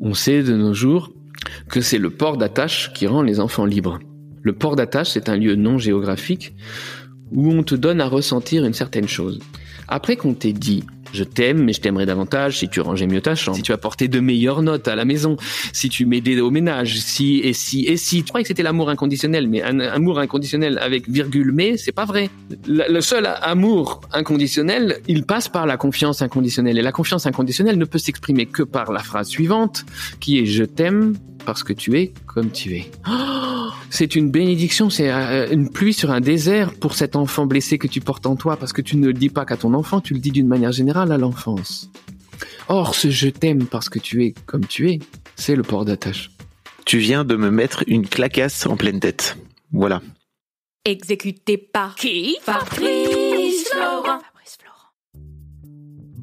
On sait de nos jours que c'est le port d'attache qui rend les enfants libres. Le port d'attache, c'est un lieu non géographique où on te donne à ressentir une certaine chose. Après qu'on t'ait dit je t'aime, mais je t'aimerais davantage si tu rangeais mieux ta chambre, si tu apportais de meilleures notes à la maison, si tu m'aidais au ménage, si et si et si. Tu croyais que c'était l'amour inconditionnel, mais un amour inconditionnel avec virgule mais, c'est pas vrai. Le, le seul amour inconditionnel, il passe par la confiance inconditionnelle. Et la confiance inconditionnelle ne peut s'exprimer que par la phrase suivante, qui est je t'aime parce que tu es comme tu es. Oh, c'est une bénédiction, c'est euh, une pluie sur un désert pour cet enfant blessé que tu portes en toi, parce que tu ne le dis pas qu'à ton enfant, tu le dis d'une manière générale à l'enfance. Or, ce je t'aime parce que tu es comme tu es, c'est le port d'attache. Tu viens de me mettre une clacasse en pleine tête. Voilà. Exécuté par qui? Fabrice Florent.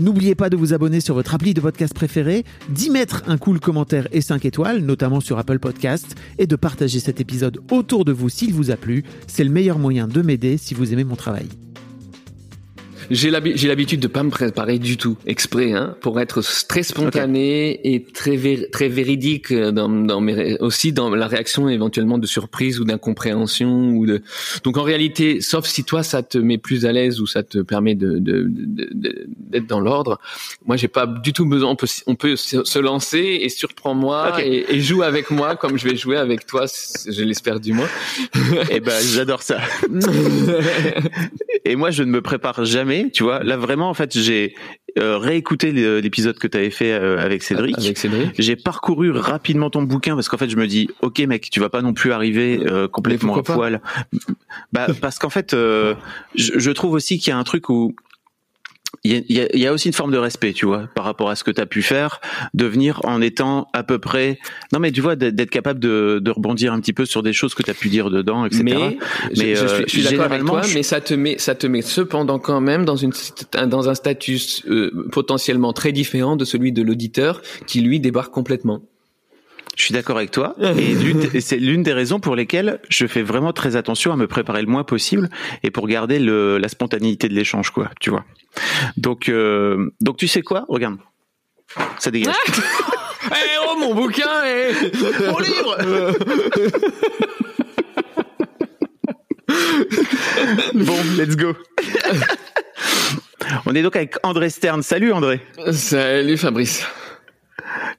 N'oubliez pas de vous abonner sur votre appli de podcast préféré, d'y mettre un cool commentaire et 5 étoiles, notamment sur Apple Podcast, et de partager cet épisode autour de vous s'il vous a plu. C'est le meilleur moyen de m'aider si vous aimez mon travail. J'ai l'habi- j'ai l'habitude de pas me préparer du tout, exprès, hein, pour être très spontané et très très véridique dans, dans mes aussi dans la réaction éventuellement de surprise ou d'incompréhension ou de. Donc en réalité, sauf si toi ça te met plus à l'aise ou ça te permet de de- de- de- d'être dans l'ordre, moi j'ai pas du tout besoin. On peut on peut se lancer et surprends-moi et, et joue avec moi comme je vais jouer avec toi, je l'espère du moins. Eh ben, j'adore ça. Et moi, je ne me prépare jamais, tu vois. Là, vraiment, en fait, j'ai euh, réécouté l'épisode que tu avais fait euh, avec Cédric. Avec Cédric. J'ai parcouru rapidement ton bouquin parce qu'en fait, je me dis, ok, mec, tu vas pas non plus arriver euh, complètement à poil. Bah, parce qu'en fait, euh, je, je trouve aussi qu'il y a un truc où il y a, y a- il y a aussi une forme de respect, tu vois, par rapport à ce que tu as pu faire, de venir en étant à peu près. Non, mais tu vois, d'être capable de, de rebondir un petit peu sur des choses que tu as pu dire dedans, etc. Mais, Mais, je euh, suis, je suis d'accord avec toi, je- mais ça te met, ça te met cependant quand même dans une, dans un statut euh, potentiellement très différent de celui de l'auditeur qui lui débarque complètement. Je suis d'accord avec toi. Et c'est l'une des raisons pour lesquelles je fais vraiment très attention à me préparer le moins possible et pour garder le, la spontanéité de l'échange, quoi. Tu vois. Donc, euh, donc tu sais quoi? Regarde, ça dégage. Eh oh mon bouquin, eh Mon livre Bon, let's go. On est donc avec André Stern. Salut André. Salut Fabrice.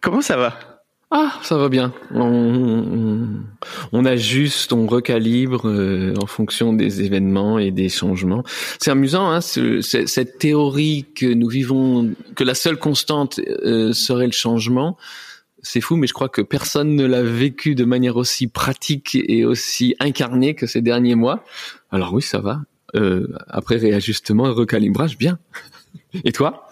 Comment ça va? Ah, ça va bien. On, ajuste, on recalibre euh, en fonction des événements et des changements. C'est amusant, hein, ce- ce- cette théorie que nous vivons, que la seule constante euh, serait le changement. C'est fou, mais je crois que personne ne l'a vécu de manière aussi pratique et aussi incarnée que ces derniers mois. Alors oui, ça va. Euh, après réajustement, recalibrage, bien. Et toi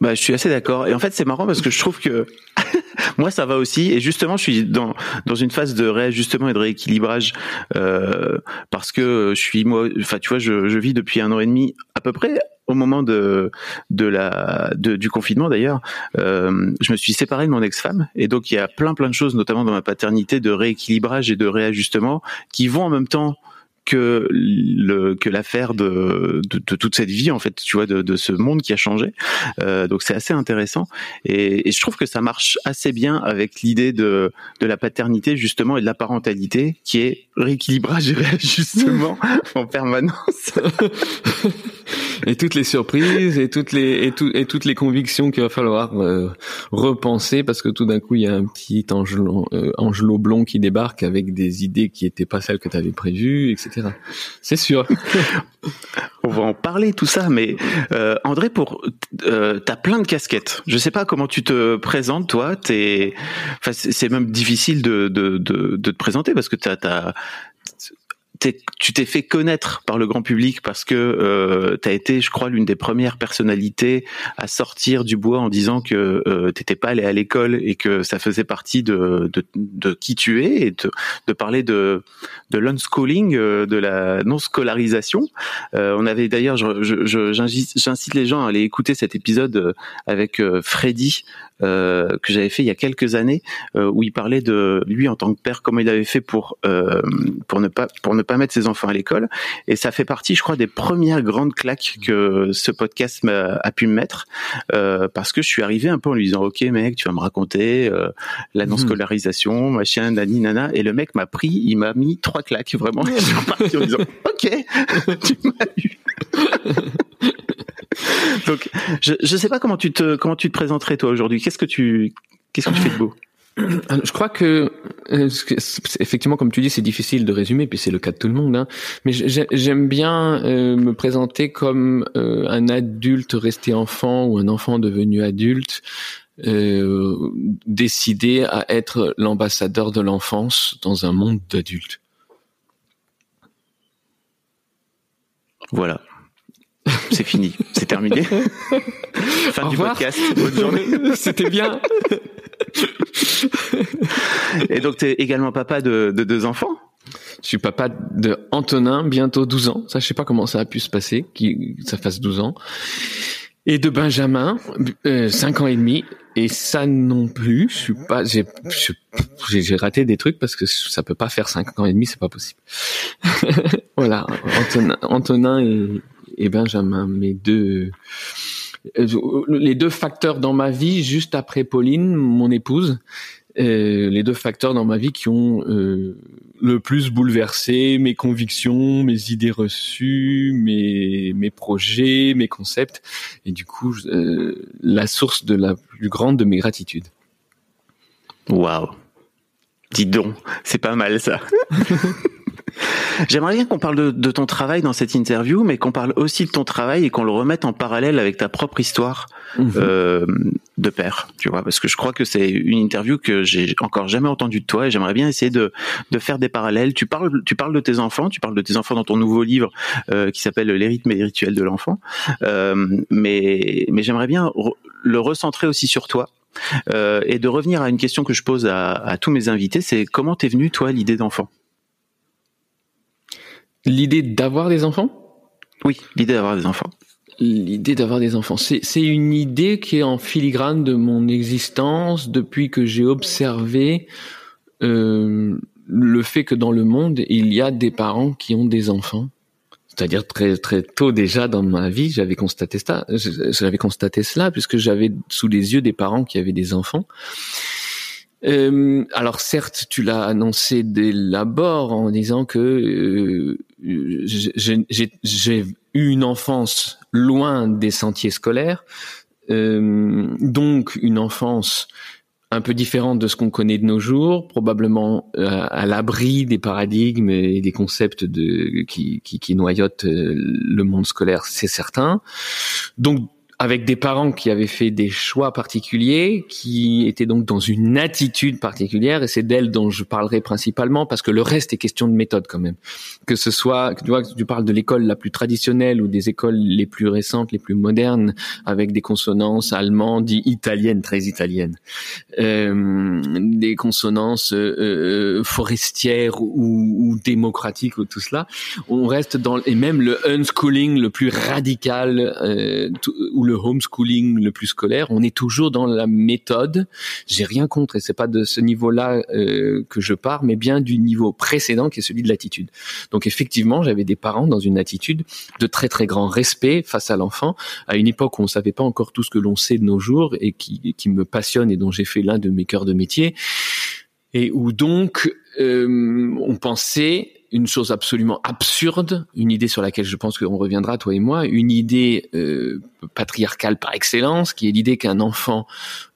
Bah, je suis assez d'accord. Et en fait, c'est marrant parce que je trouve que moi, ça va aussi. Et justement, je suis dans dans une phase de réajustement et de rééquilibrage euh, parce que je suis moi. Enfin, tu vois, je, je vis depuis un an et demi à peu près au moment de de la de, du confinement d'ailleurs. Euh, je me suis séparé de mon ex-femme et donc il y a plein plein de choses, notamment dans ma paternité, de rééquilibrage et de réajustement qui vont en même temps que le que l'affaire de, de, de toute cette vie en fait tu vois de, de ce monde qui a changé. Euh, donc c'est assez intéressant. Et, et je trouve que ça marche assez bien avec l'idée de de la paternité justement et de la parentalité qui est rééquilibrage et réajustement en permanence. Et toutes les surprises et toutes les et, tout, et toutes les convictions qu'il va falloir euh, repenser parce que tout d'un coup il y a un petit Angelo, euh, Angelo blond qui débarque avec des idées qui étaient pas celles que tu avais prévues, etc. C'est sûr. On va en parler tout ça, mais euh, André, pour euh, t'as plein de casquettes. Je sais pas comment tu te présentes, toi. T'es, c'est même difficile de, te présenter parce que t'as, tu t'es fait connaître par le grand public parce que euh, tu as été, je crois, l'une des premières personnalités à sortir du bois en disant que euh, t'étais pas allé à l'école et que ça faisait partie de, de, de qui tu es et de, de parler de, de l'unschooling, euh, de la non-scolarisation. Euh, on avait d'ailleurs, j'incite les gens à aller écouter cet épisode avec Freddy euh, que j'avais fait il y a quelques années euh, où il parlait de lui en tant que père comment il avait fait pour euh, pour ne pas pour ne pas mettre ses enfants à l'école. Et ça fait partie je crois des premières grandes claques que ce podcast a pu me mettre parce que je suis arrivé un peu en lui disant ok mec tu vas me raconter la non scolarisation machin nani nana. Et le mec m'a pris il m'a mis trois claques vraiment. Je suis reparti en disant ok. Tu m'as eu. Donc, je ne sais pas comment tu te comment tu te présenterais toi aujourd'hui. Qu'est-ce que tu qu'est-ce que tu fais de beau? Je crois que euh, effectivement, comme tu dis, c'est difficile de résumer, puis c'est le cas de tout le monde. Hein. Mais j'aime bien euh, me présenter comme euh, un adulte resté enfant ou un enfant devenu adulte, décidé à être l'ambassadeur de l'enfance dans un monde d'adultes. Voilà. C'est fini, c'est terminé. fin du podcast. Bonne journée. C'était bien. Et donc, tu es également papa de, deux enfants? Je suis papa de Antonin, bientôt 12 ans. Ça, je sais pas comment ça a pu se passer, qu'il ça fasse 12 ans. Et de Benjamin, euh, 5 ans et demi. Et ça non plus, je suis pas, j'ai, raté des trucs parce que ça peut pas faire 5 ans et demi, c'est pas possible. voilà, Antonin, Antonin et, Benjamin, mes deux les deux facteurs dans ma vie, juste après Pauline, mon épouse, euh, les deux facteurs dans ma vie qui ont euh, le plus bouleversé mes convictions, mes idées reçues, mes, mes projets, mes concepts, et du coup la source de la plus grande de mes gratitudes. Waouh, dis donc, c'est pas mal ça. J'aimerais bien qu'on parle de, ton travail dans cette interview, mais qu'on parle aussi de ton travail et qu'on le remette en parallèle avec ta propre histoire mhm. euh, de père, tu vois, parce que je crois que c'est une interview que j'ai encore jamais entendue de toi et j'aimerais bien essayer de, de faire des parallèles. Tu parles, tu parles de tes enfants, tu parles de tes enfants dans ton nouveau livre euh, qui s'appelle Les rythmes et les rituels de l'enfant, euh, mais mais j'aimerais bien le recentrer aussi sur toi. Euh, et de revenir à une question que je pose à, à tous mes invités, c'est comment t'es venu toi l'idée d'enfant? L'idée d'avoir des enfants? Oui, l'idée d'avoir des enfants. L'idée d'avoir des enfants, c'est une idée qui est en filigrane de mon existence depuis que j'ai observé euh, le fait que dans le monde il y a des parents qui ont des enfants. C'est-à-dire très très tôt déjà dans ma vie, j'avais constaté ça. J'avais constaté cela puisque j'avais sous les yeux des parents qui avaient des enfants. Euh, alors certes, tu l'as annoncé dès l'abord en disant que euh, j'ai eu une enfance loin des sentiers scolaires, euh, donc une enfance un peu différente de ce qu'on connaît de nos jours, probablement à l'abri des paradigmes et des concepts de, qui, qui, qui noyotent le monde scolaire, c'est certain. Donc avec des parents qui avaient fait des choix particuliers, qui étaient donc dans une attitude particulière, et c'est d'elle dont je parlerai principalement, parce que le reste est question de méthode quand même. Que ce soit, tu vois, tu parles de l'école la plus traditionnelle ou des écoles les plus récentes, les plus modernes, avec des consonances allemandes, italiennes, très italiennes, euh, des consonances euh, euh, forestières ou, ou, démocratiques ou tout cela. On reste dans, et même le unschooling le plus radical, euh, ou le homeschooling le plus scolaire, on est toujours dans la méthode. J'ai rien contre et c'est pas de ce niveau-là euh, que je pars, mais bien du niveau précédent qui est celui de l'attitude. Donc effectivement, j'avais des parents dans une attitude de très très grand respect face à l'enfant, à une époque où on savait pas encore tout ce que l'on sait de nos jours et qui, qui me passionne et dont j'ai fait l'un de mes cœurs de métier, et où donc euh, on pensait une chose absolument absurde, une idée sur laquelle je pense qu'on reviendra toi et moi, une idée euh, patriarcale par excellence, qui est l'idée qu'un enfant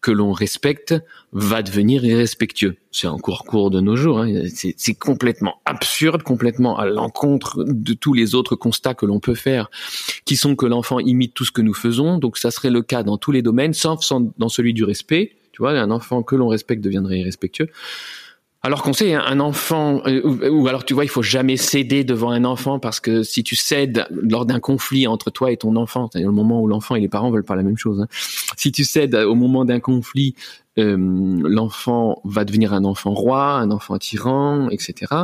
que l'on respecte va devenir irrespectueux. C'est encore cours de nos jours. Hein. C'est complètement absurde, complètement à l'encontre de tous les autres constats que l'on peut faire, qui sont que l'enfant imite tout ce que nous faisons. Donc ça serait le cas dans tous les domaines, sauf dans celui du respect. Tu vois, un enfant que l'on respecte deviendrait irrespectueux. Alors qu'on sait, hein, un enfant, euh, ou, alors tu vois, il faut jamais céder devant un enfant parce que si tu cèdes lors d'un conflit entre toi et ton enfant, c'est-à-dire le moment où l'enfant et les parents veulent pas la même chose, hein, si tu cèdes au moment d'un conflit l'enfant va devenir un enfant roi, un enfant tyran, etc.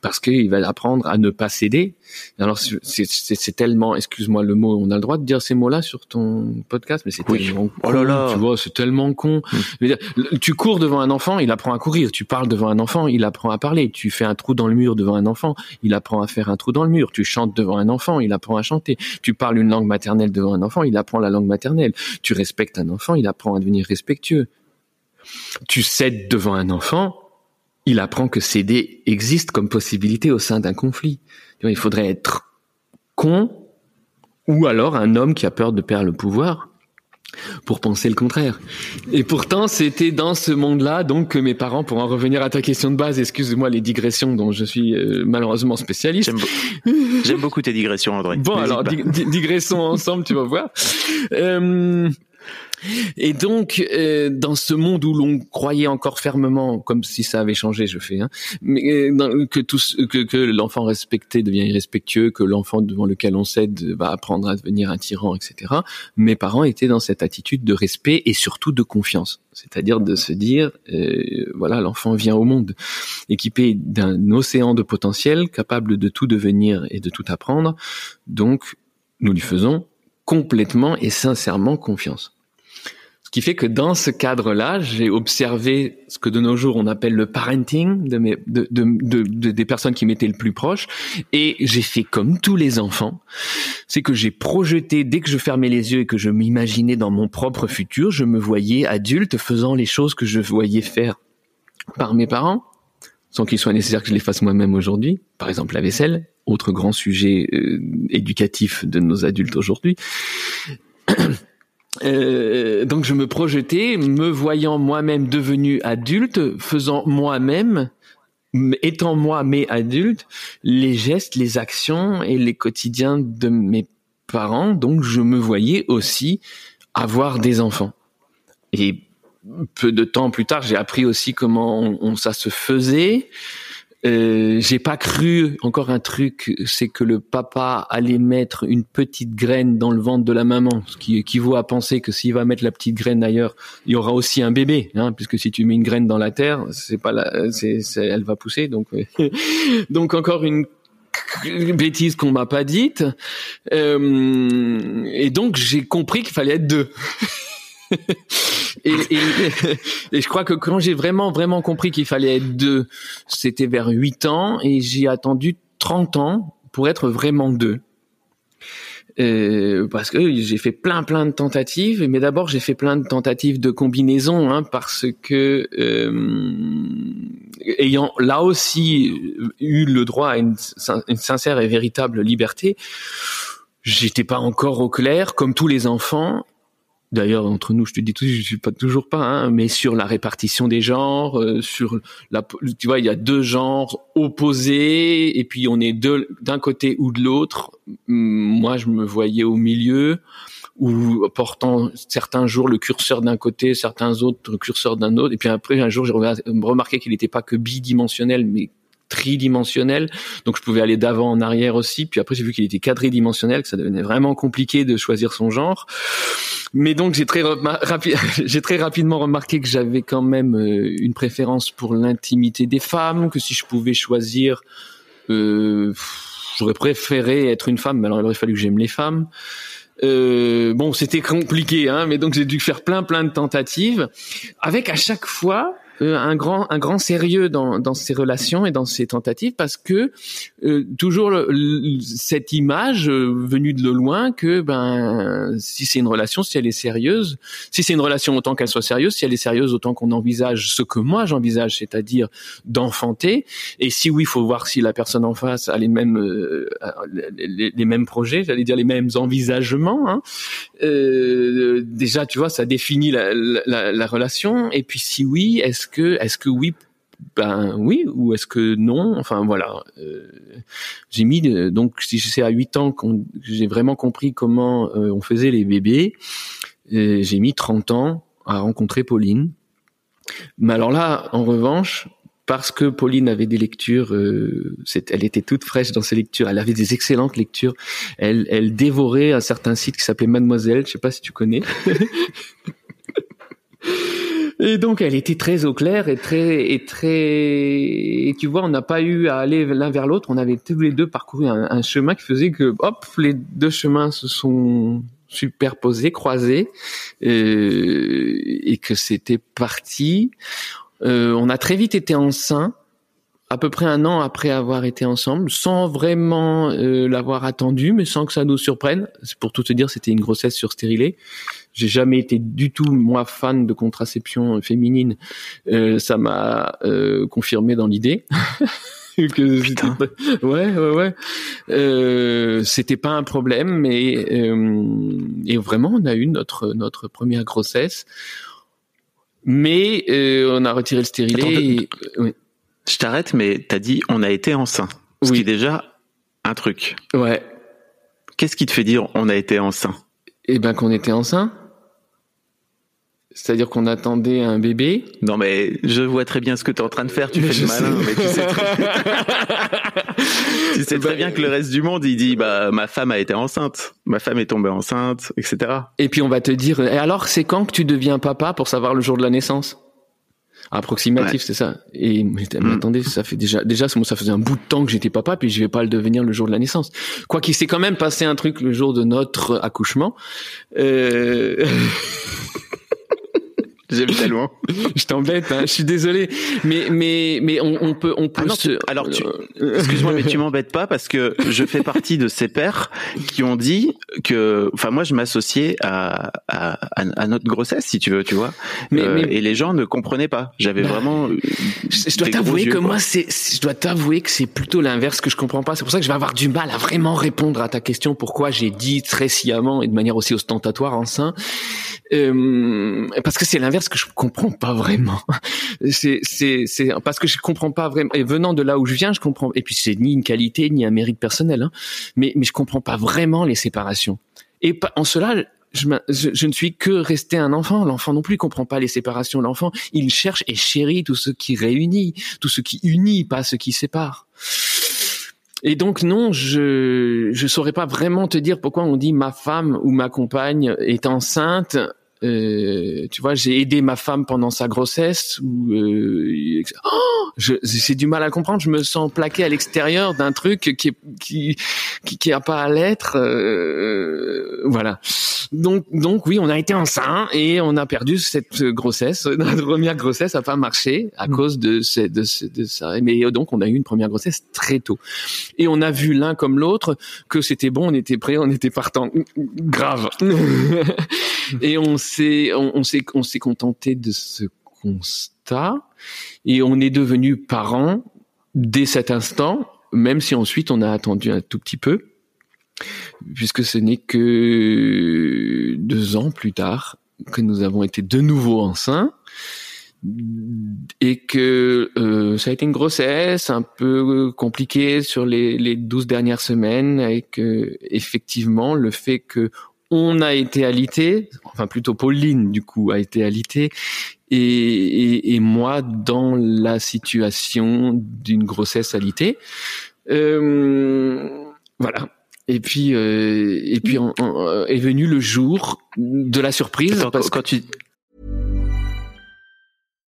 Parce qu'il va apprendre à ne pas céder. Alors c'est tellement, excuse-moi le mot, on a le droit de dire ces mots-là sur ton podcast, mais c'est tellement con, oh là là. tu vois, c'est tellement con. Hmm. tu cours devant un enfant, il apprend à courir. Tu parles devant un enfant, il apprend à parler. Tu fais un trou dans le mur devant un enfant, il apprend à faire un trou dans le mur. Tu chantes devant un enfant, il apprend à chanter. Tu parles une langue maternelle devant un enfant, il apprend la langue maternelle. Tu respectes un enfant, il apprend à devenir respectueux tu cèdes devant un enfant, il apprend que céder existe comme possibilité au sein d'un conflit. Il faudrait être con ou alors un homme qui a peur de perdre le pouvoir pour penser le contraire. Et pourtant, c'était dans ce monde-là donc que mes parents, pour en revenir à ta question de base, excuse-moi les digressions dont je suis euh, malheureusement spécialiste. J'aime beaucoup tes digressions, André. Bon, alors digressons ensemble, tu vas voir. Euh, et donc, euh, dans ce monde où l'on croyait encore fermement, comme si ça avait changé, je fais, hein, mais euh, que que, que l'enfant respecté devient irrespectueux, que l'enfant devant lequel on cède va apprendre à devenir un tyran, etc. Mes parents étaient dans cette attitude de respect et surtout de confiance, c'est-à-dire de se dire, euh, voilà, l'enfant vient au monde équipé d'un océan de potentiel, capable de tout devenir et de tout apprendre, donc nous lui faisons complètement et sincèrement confiance. Ce qui fait que dans ce cadre-là, j'ai observé ce que de nos jours on appelle le parenting de, mes, de, de, de, des personnes qui m'étaient le plus proches, et j'ai fait comme tous les enfants, c'est que j'ai projeté dès que je fermais les yeux et que je m'imaginais dans mon propre futur, je me voyais adulte faisant les choses que je voyais faire par mes parents, sans qu'il soit nécessaire que je les fasse moi-même aujourd'hui. Par exemple la vaisselle, autre grand sujet euh, éducatif de nos adultes aujourd'hui. Euh, donc je me projetais, me voyant moi-même devenu adulte, faisant moi-même, étant moi mais adulte, les gestes, les actions et les quotidiens de mes parents. Donc je me voyais aussi avoir des enfants. Et peu de temps plus tard, j'ai appris aussi comment on, ça se faisait. Euh, j'ai pas cru encore un truc, c'est que le papa allait mettre une petite graine dans le ventre de la maman, ce qui équivaut à penser que s'il va mettre la petite graine ailleurs, il y aura aussi un bébé, hein, puisque si tu mets une graine dans la terre, c'est pas la, c'est, elle va pousser, donc donc encore une bêtise qu'on m'a pas dite, euh, et donc j'ai compris qu'il fallait être deux. et, je crois que quand j'ai vraiment, vraiment compris qu'il fallait être deux, c'était vers 8 ans et j'ai attendu 30 ans pour être vraiment deux. Euh, parce que j'ai fait plein plein de tentatives, mais d'abord j'ai fait plein de tentatives de combinaison, hein, parce que euh, ayant là aussi eu le droit à une, une sincère et véritable liberté, j'étais pas encore au clair, comme tous les enfants, D'ailleurs, entre nous, je te dis tout, je suis pas toujours pas, hein, mais sur la répartition des genres, euh, sur la, tu vois, il y a deux genres opposés, et puis on est d'un côté ou de l'autre. Moi, je me voyais au milieu, ou portant certains jours le curseur d'un côté, certains autres le curseur d'un autre, et puis après un jour, j'ai remarqué qu'il n'était pas que bidimensionnel, mais tridimensionnel, donc je pouvais aller d'avant en arrière aussi. Puis après j'ai vu qu'il était quadridimensionnel, que ça devenait vraiment compliqué de choisir son genre. Mais donc j'ai très j'ai très rapidement remarqué que j'avais quand même euh, une préférence pour l'intimité des femmes, que si je pouvais choisir, euh, j'aurais préféré être une femme, mais alors il aurait fallu que j'aime les femmes. Euh, bon, c'était compliqué, hein, mais donc j'ai dû faire plein plein de tentatives, avec à chaque fois euh, un grand un grand sérieux dans dans ces relations et dans ces tentatives parce que euh, toujours cette image euh, venue de loin que ben si c'est une relation, si elle est sérieuse, si c'est une relation autant qu'elle soit sérieuse, si elle est sérieuse autant qu'on envisage ce que moi j'envisage, c'est-à-dire d'enfanter. Et si oui, il faut voir si la personne en face a les mêmes les, les, mêmes projets, j'allais dire les mêmes envisagements. Hein. déjà, tu vois, ça définit la, la, la relation. Et puis si oui, est-ce est-ce que oui ben oui ou est-ce que non? Enfin voilà. Euh, j'ai mis donc si c'est à 8 ans que j'ai vraiment compris comment euh, on faisait les bébés j'ai mis 30 ans à rencontrer Pauline. Mais alors là en revanche parce que Pauline avait des lectures, euh, elle était toute fraîche dans ses lectures, elle avait des excellentes lectures, elle, elle dévorait un certain site qui s'appelait Mademoiselle, je sais pas si tu connais. Et donc elle était très au clair et très et très et tu vois on n'a pas eu à aller l'un vers l'autre on avait tous les deux parcouru un, chemin qui faisait que hop les deux chemins se sont superposés croisés euh, et que c'était parti euh, on a très vite été enceint à peu près un an après avoir été ensemble, sans vraiment euh, l'avoir attendu, mais sans que ça nous surprenne. Pour tout te dire, c'était une grossesse sur stérilet. J'ai jamais été du tout moi fan de contraception féminine. Euh, ça m'a euh, confirmé dans l'idée. que Putain. ouais ouais ouais euh, c'était pas un problème mais et vraiment on a eu notre notre première grossesse mais on a retiré le stérilet et, je t'arrête, mais t'as dit on a été enceint. Ce qui est déjà un truc. Ouais. Qu'est-ce qui te fait dire on a été enceint Eh ben qu'on était enceint. C'est-à-dire qu'on attendait un bébé. Non mais je vois très bien ce que tu es en train de faire, tu fais le malin, mais tu sais très, tu sais très bien que le reste du monde il dit bah ma femme a été enceinte, ma femme est tombée enceinte, etc. Et puis on va te dire et alors c'est quand que tu deviens papa pour savoir le jour de la naissance? Approximatif, c'est ça. Et mais, mm. attendez, ça fait déjà déjà ça faisait un bout de temps que j'étais papa, puis je vais pas le devenir le jour de la naissance. Quoi qu'il s'est quand même passé un truc le jour de notre accouchement. Euh... J'aime tellement. je t'embête, hein, je suis désolé, mais mais mais on, on peut on peut. Ah se... alors excuse-moi, mais tu m'embêtes pas parce que je fais partie de ces pères qui ont dit que, enfin moi je m'associais à, à, à notre grossesse si tu veux, tu vois. Mais, euh, et les gens ne comprenaient pas. J'avais bah, vraiment. Je, dois t'avouer que moi c'est, je dois t'avouer que c'est plutôt l'inverse que je comprends pas. C'est pour ça que je vais avoir du mal à vraiment répondre à ta question. Pourquoi j'ai dit très sciemment et de manière aussi ostentatoire enceint euh, parce que c'est l'inverse que je comprends pas vraiment. C'est c'est c'est parce que je comprends pas vraiment. Et venant de là où je viens, je comprends. Et puis c'est ni une qualité ni un mérite personnel, hein, mais mais je comprends pas vraiment les séparations. Et en cela, je, je, ne suis que resté un enfant. L'enfant non plus comprend pas les séparations. L'enfant, il cherche et chérit tout ce qui réunit, tout ce qui unit, pas ce qui sépare. Et donc non, je je saurais pas vraiment te dire pourquoi on dit ma femme ou ma compagne est enceinte euh, tu vois, j'ai aidé ma femme pendant sa grossesse. Ou, euh, oh, c'est du mal à comprendre. Je me sens plaqué à l'extérieur d'un truc qui est, qui, qui, qui a pas à l'être. Euh, voilà. Donc, donc oui, on a été enceint et on a perdu cette grossesse. Notre première grossesse a pas marché à mm. cause de, de, de ça. Mais donc, on a eu une première grossesse très tôt. Et on a vu l'un comme l'autre que c'était bon, on était prêt, on était partant. Grave. et on on, s'est on s'est contenté de ce constat et on est devenu parents dès cet instant, même si ensuite on a attendu un tout petit peu, puisque ce n'est que deux ans plus tard que nous avons été de nouveau enceints et que euh, ça a été une grossesse un peu compliquée sur les, les 12 dernières semaines et que effectivement le fait que on a été alité, enfin plutôt Pauline du coup a été alité, et, et, moi dans la situation d'une grossesse alitée. Euh, voilà. Et puis, euh, et puis est venu le jour de la surprise. parce que quand tu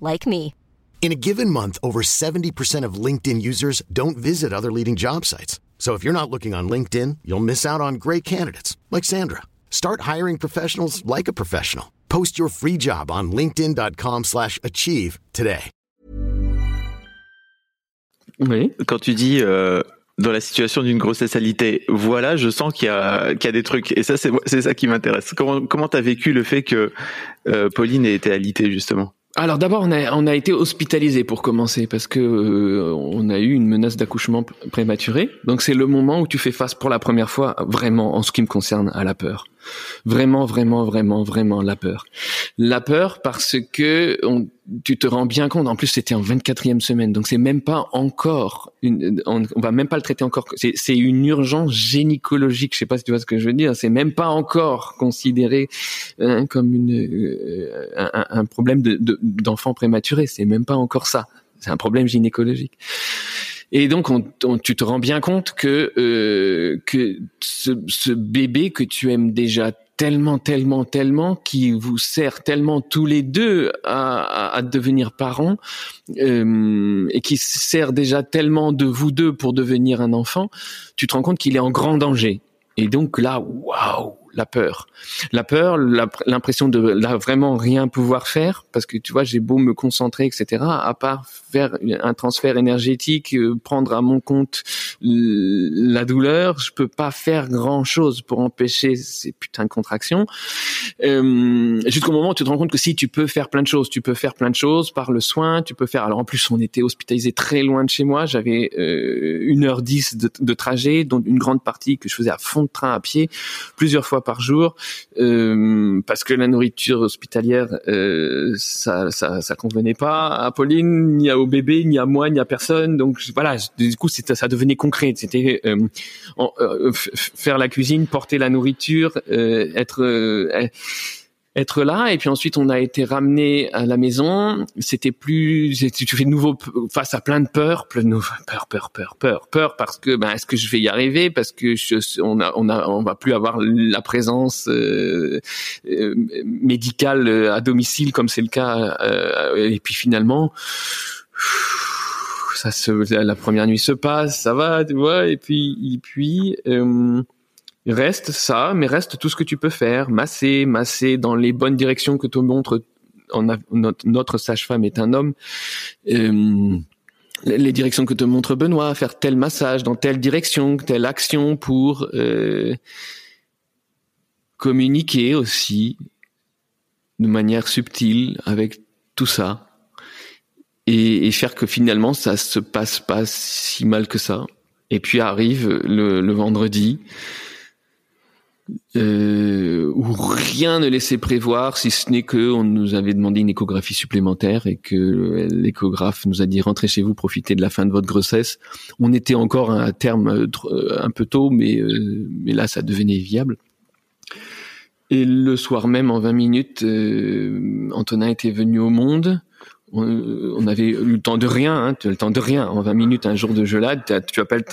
like me. In a given month, over 70% of LinkedIn users don't visit other leading job sites. So if you're not looking on LinkedIn, you'll miss out on great candidates like Sandra. Start hiring professionals like a professional. Post your free job on linkedin.com/achieve slash achieve today. Oui. Quand tu dis euh, dans la situation d'une grossesse alitée, voilà, je sens qu'il y a qu'il y a des trucs. Et ça, c'est ça qui m'intéresse. Comment comment t'as vécu le fait que euh, Pauline ait été alitée justement? Alors d'abord, on a, été hospitalisé pour commencer parce que euh, on a eu une menace d'accouchement prématuré. Donc c'est le moment où tu fais face pour la première fois, vraiment, en ce qui me concerne, à la peur. Vraiment, vraiment, vraiment, vraiment la peur. La peur parce que tu te rends bien compte. En plus, c'était en 24e semaine, donc c'est même pas encore une. On, va même pas le traiter encore. C'est une urgence gynécologique. Je sais pas si tu vois ce que je veux dire. C'est même pas encore considéré hein, comme une euh, un, problème de de- d'enfant prématuré. C'est même pas encore ça. C'est un problème gynécologique. Et donc, on, on- tu te rends bien compte que euh, que ce, ce bébé que tu aimes déjà tellement, tellement, tellement, qui vous sert tellement tous les deux à, à, à devenir parents, euh, et qui sert déjà tellement de vous deux pour devenir un enfant, tu te rends compte qu'il est en grand danger. Et donc là, waouh, la peur, la peur, l'impression de là vraiment rien pouvoir faire, parce que tu vois, j'ai beau me concentrer, etc. À part faire un transfert énergétique, euh, prendre à mon compte la douleur, je peux pas faire grand chose pour empêcher ces putains de contractions. Euh, Jusqu'au moment où tu te rends compte que si tu peux faire plein de choses, tu peux faire plein de choses par le soin, tu peux faire. Alors en plus, on était hospitalisé très loin de chez moi. J'avais euh, une heure dix de, de trajet, dont une grande partie que je faisais à fond de train à pied, plusieurs fois par jour, euh, parce que la nourriture hospitalière, euh, ça, ça, convenait pas à Pauline, ni au bébé, ni à moi, ni à personne. Donc voilà, du coup, c'était- ça devenait concret. C'était euh, faire la cuisine, porter la nourriture, être être là. Et puis ensuite on a été ramené à la maison. C'était plus tu fais de nouveau face à plein de peur plein de peur peur peur peur peur parce que ben est-ce que je vais y arriver? Parce que je, on a on a on va plus avoir la présence euh, euh, médicale à domicile comme c'est le cas euh, et puis finalement ça se la première nuit se passe ça va tu vois et puis et puis euh, Reste ça, mais reste tout ce que tu peux faire. Masser, masser dans les bonnes directions que te montre notre, sage-femme est un homme. Euh, les directions que te montre Benoît, faire tel massage dans telle direction, telle action pour euh, communiquer aussi de manière subtile avec tout ça et, faire que finalement ça se passe pas si mal que ça. Et puis arrive le vendredi euh, où rien ne laissait prévoir, si ce n'est que on nous avait demandé une échographie supplémentaire et que l'échographe nous a dit rentrez chez vous, profitez de la fin de votre grossesse. On était encore à terme euh, euh, un peu tôt, mais euh, mais là ça devenait viable. Et le soir même, en 20 minutes, euh, Antonin était venu au monde. On, on avait eu le temps de rien, hein, as le temps de rien. En 20 minutes, un jour de gelade, tu appelles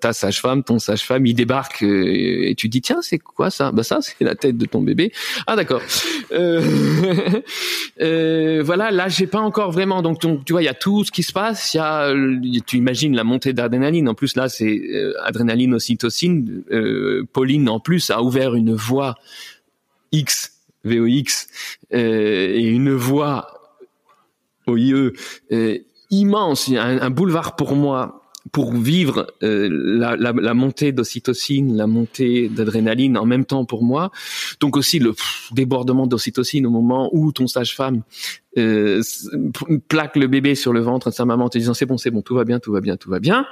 ta, sage-femme, ton sage-femme, il débarque euh, et tu dis tiens, c'est quoi ça? Bah ça, c'est la tête de ton bébé. Ah d'accord. Euh, euh, voilà, là, j'ai pas encore vraiment. Donc, tu vois, il y a tout ce qui se passe. Il y a, euh, tu imagines la montée d'adrénaline. En plus, là, c'est euh, adrénaline, ocytocine. Euh, Pauline, en plus, a ouvert une voie X, VOX, euh, et une voie OIE euh, immense, un, un boulevard pour moi pour vivre euh, la, la, la montée d'ocytocine, la montée d'adrénaline en même temps pour moi. Donc aussi le débordement d'ocytocine au moment où ton sage-femme euh, plaque le bébé sur le ventre de sa maman en te disant c'est bon, c'est bon, tout va bien, tout va bien, tout va bien.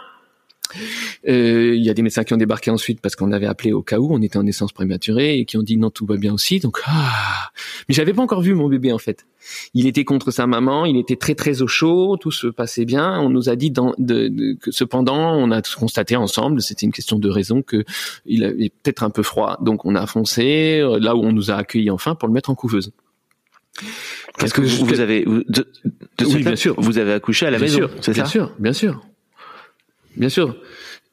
Euh, Il y a des médecins qui ont débarqué ensuite parce qu'on avait appelé au cas où on était en naissance prématurée et qui ont dit non tout va bien aussi. Donc ah, mais j'avais pas encore vu mon bébé en fait. Il était contre sa maman, il était très très au chaud, tout se passait bien. On nous a dit dans, de, de- que cependant on a constaté ensemble, c'était une question de raison que il avait peut-être un peu froid. Donc on a foncé euh, là où on nous a accueillis enfin pour le mettre en couveuse. Parce que vous, vous avez, de, de Oui, bien sûr. vous avez accouché à la bien maison, sûr, c'est bien ça? sûr, bien sûr, bien sûr.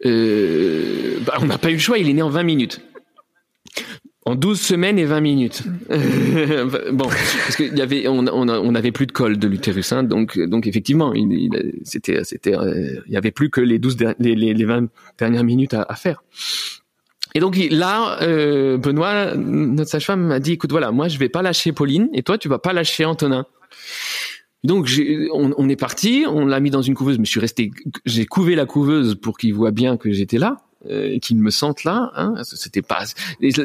Euh, bah, on n'a pas eu le choix. Il est né en 20 minutes. En 12 semaines et 20 minutes. bon, parce qu'il y on, plus de col de l'utérus, hein, donc, donc effectivement, il, il- euh, avait plus que les 12, der- les, les, les 20 dernières minutes à, faire. Et donc là, euh, Benoît, notre sage-femme, m'a dit, écoute, voilà, moi je vais pas lâcher Pauline, et toi tu vas pas lâcher Antonin. Donc on, on est parti, on l'a mis dans une couveuse. Mais je suis resté, j'ai couvé la couveuse pour qu'il voit bien que j'étais là, euh, qu'il me sente là. Hein. C'était pas,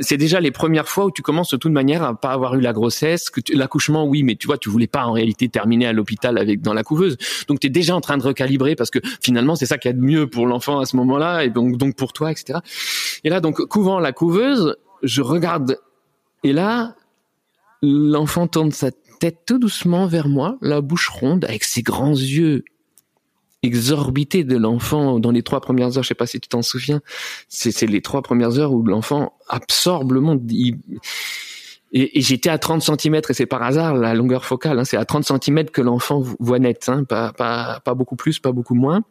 c'est déjà les premières fois où tu commences de toute manière à pas avoir eu la grossesse, que l'accouchement, oui, mais tu vois, tu voulais pas en réalité terminer à l'hôpital avec dans la couveuse. Donc tu es déjà en train de recalibrer parce que finalement c'est ça qu'il y a de mieux pour l'enfant à ce moment-là et donc donc pour toi, etc. Et là donc couvant la couveuse, je regarde et là l'enfant tourne sa tête tout doucement vers moi, la bouche ronde, avec ses grands yeux exorbités de l'enfant dans les trois premières heures. Je sais pas si tu t'en souviens. C'est les trois premières heures où l'enfant absorbe le monde. Et, j'étais à 30 cm et c'est par hasard la longueur focale. Hein, c'est à 30 cm que l'enfant vo- voit net, hein, pas, pas, pas beaucoup plus, pas beaucoup moins.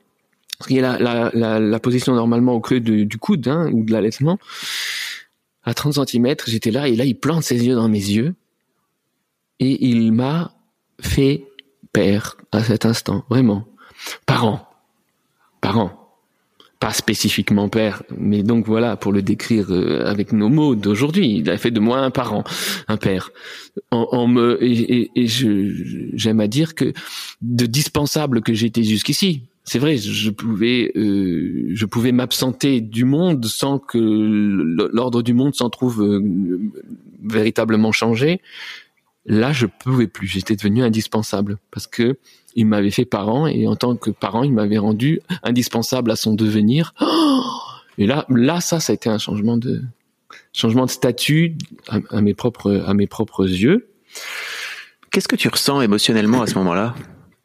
Parce qu'il y a la, la, la, la position normalement au creux du, du coude hein, ou de l'allaitement. À 30 cm, j'étais là et là il plante ses yeux dans mes yeux et il m'a fait père à cet instant, vraiment. Parent. Parent. Pas spécifiquement père, mais donc voilà, pour le décrire euh, avec nos mots d'aujourd'hui, il a fait de moi un parent, un père. En, me, et, j'aime à dire que de dispensable que j'étais jusqu'ici, c'est vrai, je pouvais, euh, je pouvais m'absenter du monde sans que l'ordre du monde s'en trouve euh, véritablement changé. Là, je pouvais plus. J'étais devenu indispensable parce que il m'avait fait parent et en tant que parent, il m'avait rendu indispensable à son devenir. Et là, là, ça, ça a été un changement de changement de statut à, à mes propres à mes propres yeux. Qu'est-ce que tu ressens émotionnellement à ce moment-là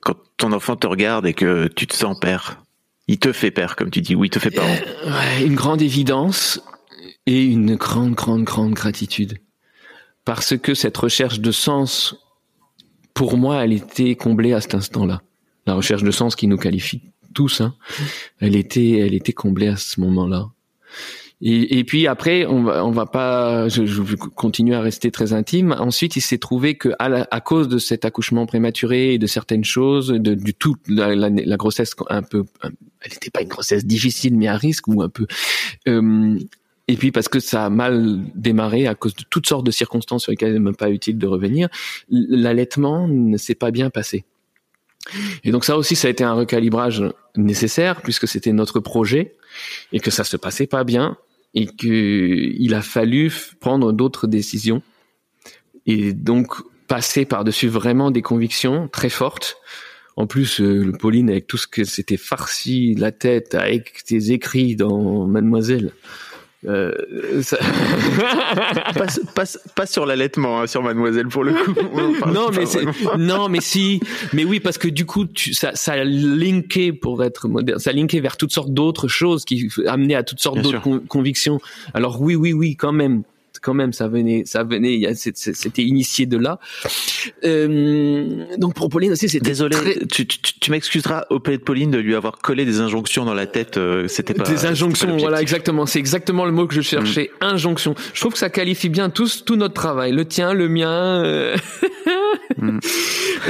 quand ton enfant te regarde et que tu te sens père? Il te fait père, comme tu dis, ou il te fait parent Ouais, une grande évidence et une grande, grande, grande gratitude. Parce que cette recherche de sens, pour moi, elle était comblée à cet instant-là. La recherche de sens qui nous qualifie tous, hein, elle était, elle était comblée à ce moment-là. Et, puis après, on va, pas, je, je vais continuer à rester très intime. Ensuite, il s'est trouvé que à, cause de cet accouchement prématuré et de certaines choses, du tout, la grossesse un peu, elle n'était pas une grossesse difficile mais à risque ou un peu. euh, et puis parce que ça a mal démarré à cause de toutes sortes de circonstances sur lesquelles il n'est même pas utile de revenir, l'allaitement ne s'est pas bien passé. Et donc ça aussi, ça a été un recalibrage nécessaire puisque c'était notre projet et que ça se passait pas bien et que il a fallu prendre d'autres décisions et donc passer par-dessus vraiment des convictions très fortes. En plus, euh, Pauline, avec tout ce que c'était farci la tête, avec tes écrits dans Mademoiselle, euh, ça... pas, pas, pas sur l'allaitement, hein, sur Mademoiselle pour le coup. Non mais c'est non mais si. Mais oui parce que du coup tu, ça ça a linké pour être moderne ça linké vers toutes sortes d'autres choses qui amenaient à toutes sortes d'autres con- convictions. Alors oui oui oui quand même quand même ça venait ça venait c'était initié de là euh, donc pour Pauline aussi c'était Désolé, très- tu, tu, tu m'excuseras auprès de Pauline de lui avoir collé des injonctions dans la tête. euh, c'était pas des injonctions, pas voilà exactement. C'est exactement le mot que je cherchais. Injonction. Je trouve que ça qualifie bien tous tout notre travail, le tien, le mien. euh. Mm.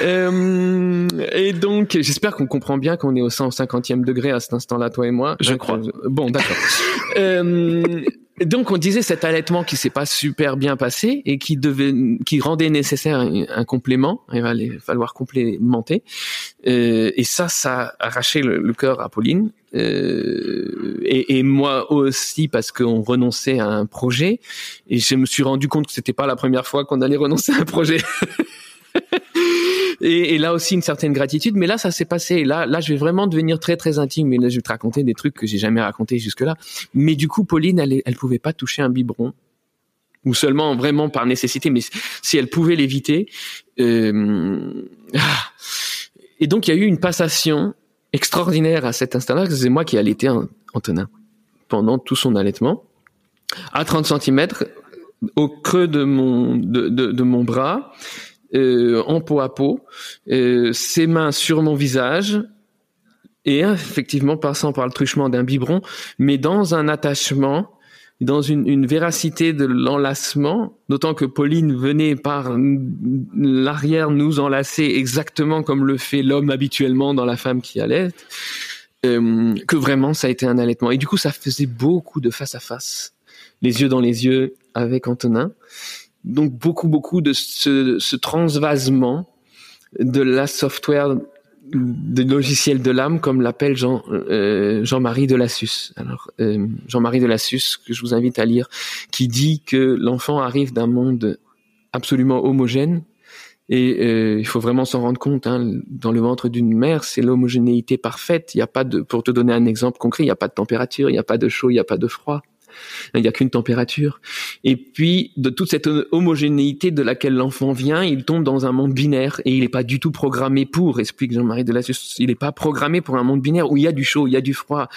Euh, et donc, j'espère qu'on comprend bien qu'on est au 150e degré à cet instant-là, toi et moi. Je Hein, crois. que- Bon, d'accord. donc, on disait cet allaitement qui s'est pas super bien passé et qui devait, qui rendait nécessaire un, complément. Il va falloir complémenter. Euh, et ça, ça a arraché le, le cœur à Pauline. Euh, et, et moi aussi parce qu'on renonçait à un projet. Et je me suis rendu compte que c'était pas la première fois qu'on allait renoncer à un projet. Et, là aussi une certaine gratitude, mais là ça s'est passé. Là, là, je vais vraiment devenir très très intime. Mais là, je vais te raconter des trucs que j'ai jamais racontés jusque-là. Mais du coup, Pauline, elle, elle pouvait pas toucher un biberon, ou seulement vraiment par nécessité. Mais si elle pouvait l'éviter, euh, ah. et donc il y a eu une passation extraordinaire à cet instant-là. C'est moi qui allaitais An- Antonin pendant tout son allaitement, à 30 cm, au creux de mon de mon bras. Euh, en peau à peau, euh, ses mains sur mon visage, et effectivement passant par le truchement d'un biberon, mais dans un attachement, dans une, véracité de l'enlacement, d'autant que Pauline venait par l'arrière nous enlacer exactement comme le fait l'homme habituellement dans la femme qui allait, euh, que vraiment ça a été un allaitement. Et du coup, ça faisait beaucoup de face à face, les yeux dans les yeux avec Antonin. Donc beaucoup, beaucoup de ce, ce transvasement de la software de logiciel de l'âme, comme l'appelle Jean euh, Jean-Marie Delassus. Alors euh, Jean-Marie Delassus, que je vous invite à lire, qui dit que l'enfant arrive d'un monde absolument homogène et euh, il faut vraiment s'en rendre compte. Hein, dans le ventre d'une mère, c'est l'homogénéité parfaite. Il y a pas de, pour te donner un exemple concret, il n'y a pas de température, il n'y a pas de chaud, il n'y a pas de froid. Il n'y a qu'une température. Et puis, de toute cette homogénéité de laquelle l'enfant vient, il tombe dans un monde binaire et il n'est pas du tout programmé pour, explique Jean-Marie Delassus, il n'est pas programmé pour un monde binaire où il y a du chaud, il y a du froid,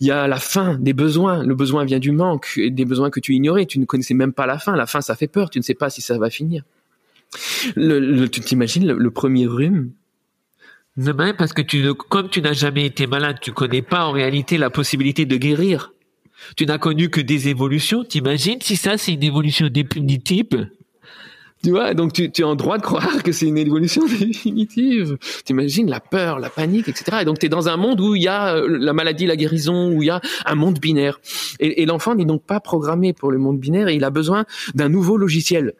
il y a la faim, des besoins. Le besoin vient du manque, des besoins que tu ignorais. Tu ne connaissais même pas la fin. La fin, ça fait peur. Tu ne sais pas si ça va finir. Tu t'imagines le, premier rhume? Même parce que tu, comme tu n'as jamais été malade, tu connais pas en réalité la possibilité de guérir. Tu n'as connu que des évolutions. T'imagines si ça, c'est une évolution définitive? Tu vois, donc tu, tu es en droit de croire que c'est une évolution définitive. T'imagines la peur, la panique, etc. Et donc tu es dans un monde où il y a euh, la maladie, la guérison, où il y a un monde binaire. Et, et l'enfant n'est donc pas programmé pour le monde binaire et il a besoin d'un nouveau logiciel.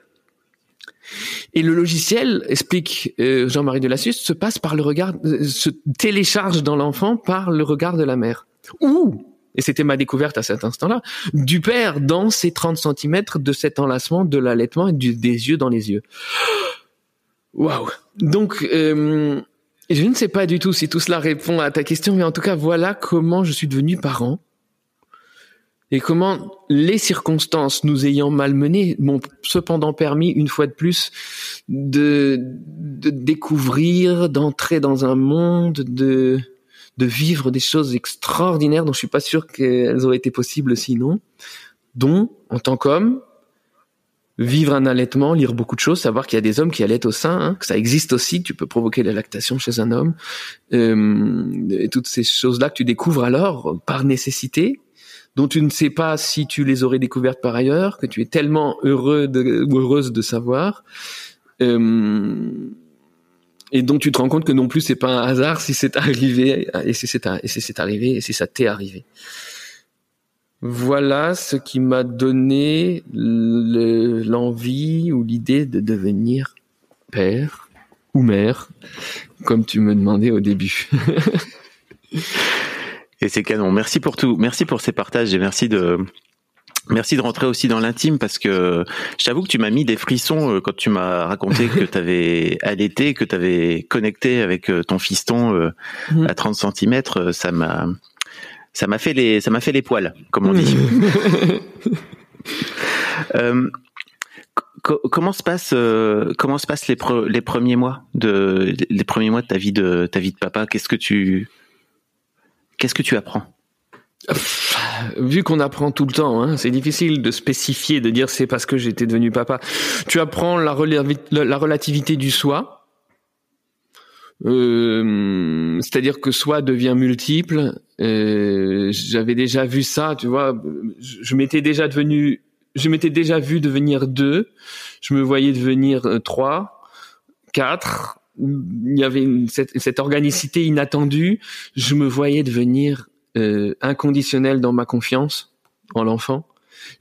Et le logiciel, explique euh, Jean-Marie Delassus, se passe par le regard, euh, se télécharge dans l'enfant par le regard de la mère. Ou et c'était ma découverte à cet instant-là, du père dans ces 30 cm de cet enlacement, de l'allaitement et des yeux dans les yeux. Waouh Donc, euh, je ne sais pas du tout si tout cela répond à ta question, mais en tout cas, voilà comment je suis devenu parent. Et comment les circonstances nous ayant malmenés m'ont cependant permis, une fois de plus, de, de découvrir, d'entrer dans un monde, de, de vivre des choses extraordinaires dont je suis pas sûr qu'elles auraient été possibles sinon, dont, en tant qu'homme, vivre un allaitement, lire beaucoup de choses, savoir qu'il y a des hommes qui allaitent au sein, hein, que ça existe aussi, tu peux provoquer la lactation chez un homme, euh, et toutes ces choses-là que tu découvres alors par nécessité, dont tu ne sais pas si tu les aurais découvertes par ailleurs, que tu es tellement heureux de, heureuse de savoir. Euh, et donc tu te rends compte que non plus c'est pas un hasard si c'est arrivé et si c'est arrivé et si ça t'est arrivé. Voilà ce qui m'a donné l'envie ou l'idée de devenir père ou mère, comme tu me demandais au début. et c'est canon. Merci pour tout. Merci pour ces partages et merci de Merci de rentrer aussi dans l'intime parce que j'avoue que tu m'as mis des frissons euh, quand tu m'as raconté que tu avais allaité, que tu avais connecté avec euh, ton fiston euh, mmh. à 30 cm, ça m'a ça m'a fait les ça m'a fait les poils, comme on dit. euh, comment se passe comment se passent les les premiers mois de les premiers mois de ta vie de ta vie de papa? Qu'est-ce que tu qu'est-ce que tu apprends? Vu qu'on apprend tout le temps, hein, c'est difficile de spécifier, de dire c'est parce que j'étais devenu papa. Tu apprends la, relativité du soi, euh, c'est-à-dire que soi devient multiple. Euh, J'avais déjà vu ça, tu vois. Je, m'étais déjà devenu, je m'étais déjà vu devenir deux. Je me voyais devenir euh, trois, quatre. Il y avait cette, organicité inattendue. Je me voyais devenir inconditionnel dans ma confiance en l'enfant.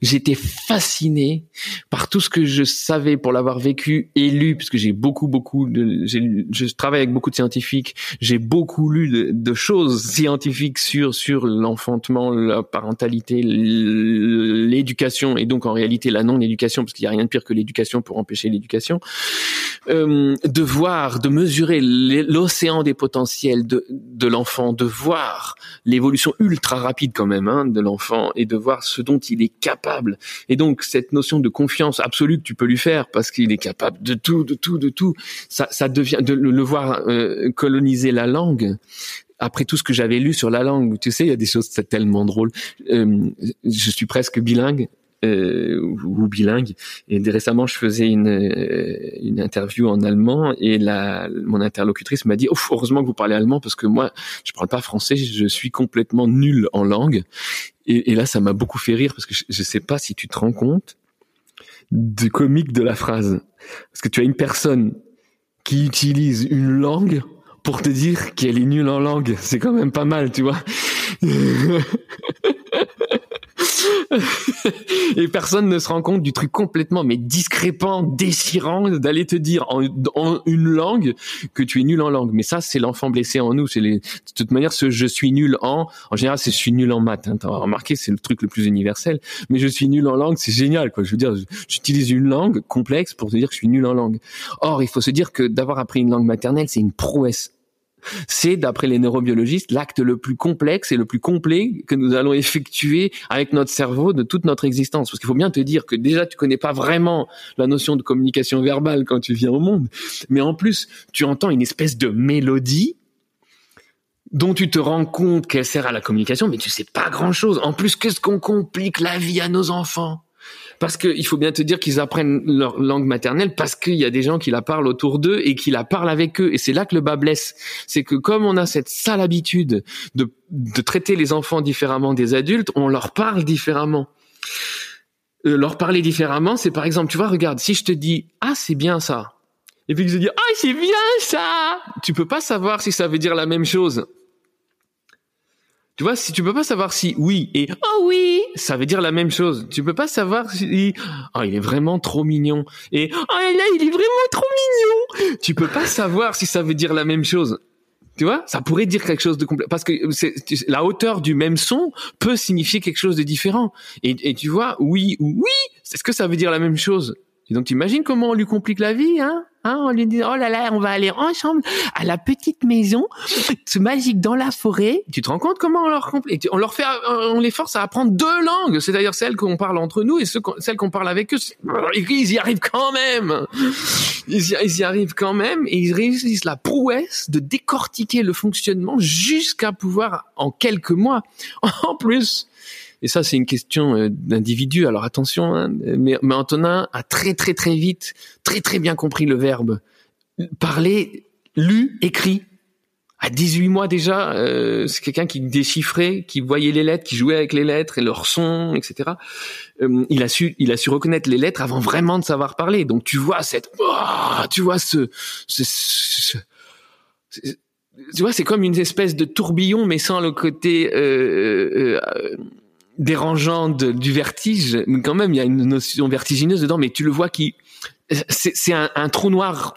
J'étais fasciné par tout ce que je savais pour l'avoir vécu et lu, puisque j'ai beaucoup, beaucoup de, je travaille avec beaucoup de scientifiques, j'ai beaucoup lu de, de, choses scientifiques sur sur l'enfantement, la parentalité, l'éducation et donc en réalité la non-éducation, parce qu'il n'y a rien de pire que l'éducation pour empêcher l'éducation. Euh, de voir, de mesurer l'océan des potentiels de, de l'enfant, de voir l'évolution ultra rapide quand même hein, de l'enfant et de voir ce dont il est capable. Et donc cette notion de confiance absolue que tu peux lui faire parce qu'il est capable de tout, de tout, de tout, ça, ça devient de le voir euh, coloniser la langue. Après tout ce que j'avais lu sur la langue, tu sais, il y a des choses tellement drôles. Euh, je suis presque bilingue ou, ou bilingue. Et récemment, je faisais une, euh, une interview en allemand et la, mon interlocutrice m'a dit Ouf, heureusement que vous parlez allemand parce que moi, je parle pas français, je suis complètement nul en langue. Et, et là, ça m'a beaucoup fait rire parce que je, je sais pas si tu te rends compte du comique de la phrase. Parce que tu as une personne qui utilise une langue pour te dire qu'elle est nulle en langue. C'est quand même pas mal, tu vois. et personne ne se rend compte du truc complètement mais discrépant, désirant d'aller te dire en, une langue que tu es nul en langue. Mais ça, c'est l'enfant blessé en nous. C'est de toute manière, ce je suis nul en, en général, c'est je suis nul en maths. Hein, T'as remarqué, c'est le truc le plus universel. Mais je suis nul en langue, c'est génial, quoi. Je veux dire, j'utilise une langue complexe pour te dire que je suis nul en langue. Or, il faut se dire que d'avoir appris une langue maternelle, c'est une prouesse c'est, d'après les neurobiologistes, l'acte le plus complexe et le plus complet que nous allons effectuer avec notre cerveau de toute notre existence. Parce qu'il faut bien te dire que déjà, tu connais pas vraiment la notion de communication verbale quand tu viens au monde, mais en plus, tu entends une espèce de mélodie dont tu te rends compte qu'elle sert à la communication, mais tu sais pas grand chose. En plus, qu'est-ce qu'on complique la vie à nos enfants? Parce qu'il faut bien te dire qu'ils apprennent leur langue maternelle parce qu'il y a des gens qui la parlent autour d'eux et qui la parlent avec eux. Et c'est là que le bas blesse. C'est que comme on a cette sale habitude de, de traiter les enfants différemment des adultes, on leur parle différemment. Euh, leur parler différemment, c'est par exemple, tu vois, regarde, si je te dis ah c'est bien ça, et puis que je dis ah c'est bien ça, tu peux pas savoir si ça veut dire la même chose. Tu vois, si tu peux pas savoir si oui et oh oui, ça veut dire la même chose. Tu peux pas savoir si oh il est vraiment trop mignon et oh là il est vraiment trop mignon. Tu peux pas savoir si ça veut dire la même chose. Tu vois, ça pourrait dire quelque chose de complet parce que c'est, la hauteur du même son peut signifier quelque chose de différent. Et, tu vois, oui ou oui, est-ce que ça veut dire la même chose Et donc, tu imagines comment on lui complique la vie, hein? Hein, on lui dit oh là là, on va aller ensemble à la petite maison, magique dans la forêt. Tu te rends compte comment on leur on leur fait, on les force à apprendre deux langues. C'est d'ailleurs celles qu'on parle entre nous et celles qu'on parle avec eux. Ils y arrivent quand même. Ils y, ils y arrivent quand même et ils réussissent la prouesse de décortiquer le fonctionnement jusqu'à pouvoir en quelques mois, en plus et ça, c'est une question euh, d'individu. Alors attention, hein, mais, Antonin a très très très vite, très très bien compris le verbe parler, lu, écrit. À 18 mois déjà, euh, c'est quelqu'un qui déchiffrait, qui voyait les lettres, qui jouait avec les lettres et leurs sons, etc. Euh, il a su, il a su reconnaître les lettres avant vraiment de savoir parler. Donc tu vois cette, oh, tu vois ce, ce, ce, tu vois, c'est comme une espèce de tourbillon, mais sans le côté euh, euh, dérangeant du vertige, mais quand même il y a une notion vertigineuse dedans, mais tu le vois qui c'est un, un, trou noir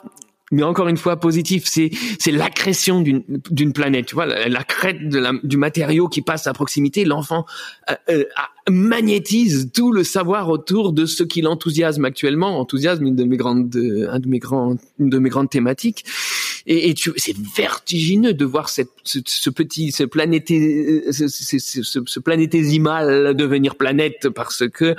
mais encore une fois positif, c'est c'est l'accrétion d'une d'une planète, tu vois, la, crête de la, du matériau qui passe à proximité, l'enfant euh, euh, magnétise tout le savoir autour de ce qui l'enthousiasme actuellement, enthousiasme une de mes grandes un de mes grands une de mes grandes thématiques et, et c'est vertigineux de voir cette, ce, petit, ce, planété, ce, ce, ce, planétésimal devenir planète parce que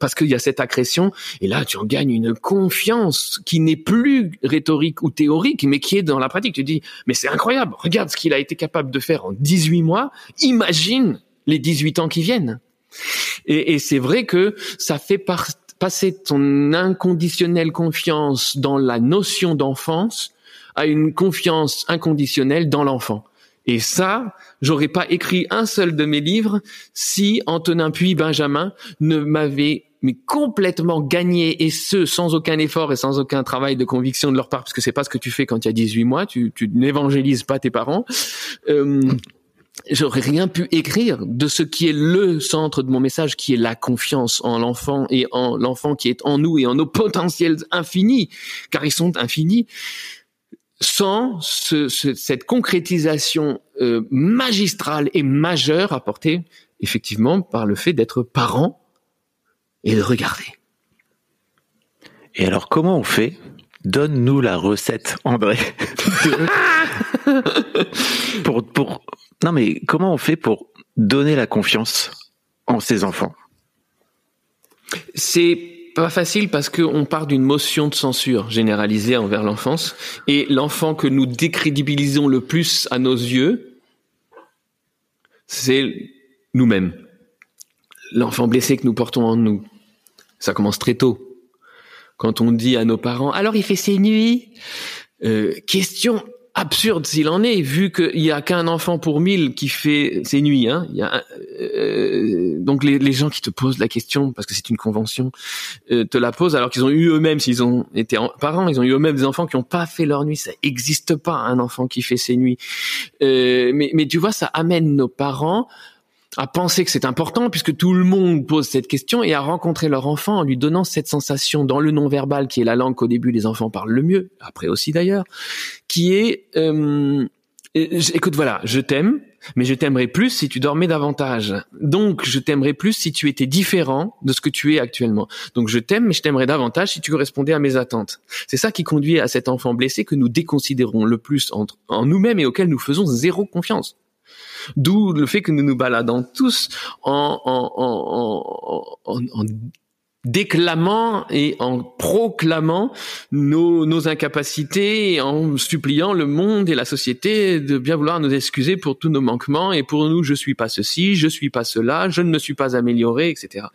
parce qu'il y a cette accrétion. Et là, tu en gagnes une confiance qui n'est plus rhétorique ou théorique, mais qui est dans la pratique. Tu dis, mais c'est incroyable. Regarde ce qu'il a été capable de faire en 18 mois. Imagine les 18 ans qui viennent. Et, et c'est vrai que ça fait passer ton inconditionnelle confiance dans la notion d'enfance à une confiance inconditionnelle dans l'enfant. Et ça, j'aurais pas écrit un seul de mes livres si Antonin puis Benjamin ne m'avaient mais complètement gagné et ce sans aucun effort et sans aucun travail de conviction de leur part parce que c'est pas ce que tu fais quand tu as 18 mois, tu, tu n'évangélises pas tes parents. Euh, j'aurais rien pu écrire de ce qui est le centre de mon message, qui est la confiance en l'enfant et en l'enfant qui est en nous et en nos potentiels infinis, car ils sont infinis sans ce, cette concrétisation euh, magistrale et majeure apportée effectivement par le fait d'être parent et de regarder. Et alors comment on fait? Donne-nous la recette, André. pour, pour... Non mais comment on fait pour donner la confiance en ses enfants? C'est pas facile parce qu'on part d'une motion de censure généralisée envers l'enfance et l'enfant que nous décrédibilisons le plus à nos yeux, c'est nous-mêmes. L'enfant blessé que nous portons en nous. Ça commence très tôt. Quand on dit à nos parents, alors il fait ses nuits, euh, question absurde s'il en est, vu qu'il y a qu'un enfant pour mille qui fait ses nuits. Hein. Y a, euh, donc les, les, gens qui te posent la question, parce que c'est une convention, euh, te la posent alors qu'ils ont eu eux-mêmes, s'ils ont été parents, ils ont eu eux-mêmes des enfants qui n'ont pas fait leur nuit. Ça n'existe pas un enfant qui fait ses nuits. Euh, mais, mais tu vois, ça amène nos parents à penser que c'est important puisque tout le monde pose cette question et à rencontrer leur enfant en lui donnant cette sensation dans le non-verbal qui est la langue qu'au début les enfants parlent le mieux, après aussi d'ailleurs, qui est euh, écoute voilà, je t'aime, mais je t'aimerais plus si tu dormais davantage. Donc je t'aimerais plus si tu étais différent de ce que tu es actuellement. Donc je t'aime, mais je t'aimerais davantage si tu correspondais à mes attentes. C'est ça qui conduit à cet enfant blessé que nous déconsidérons le plus en nous-mêmes et auquel nous faisons zéro confiance. D'où le fait que nous nous baladons tous en, en, déclamant et en proclamant nos, nos incapacités en suppliant le monde et la société de bien vouloir nous excuser pour tous nos manquements et pour nous je suis pas ceci, je suis pas cela, je ne me suis pas amélioré, etc.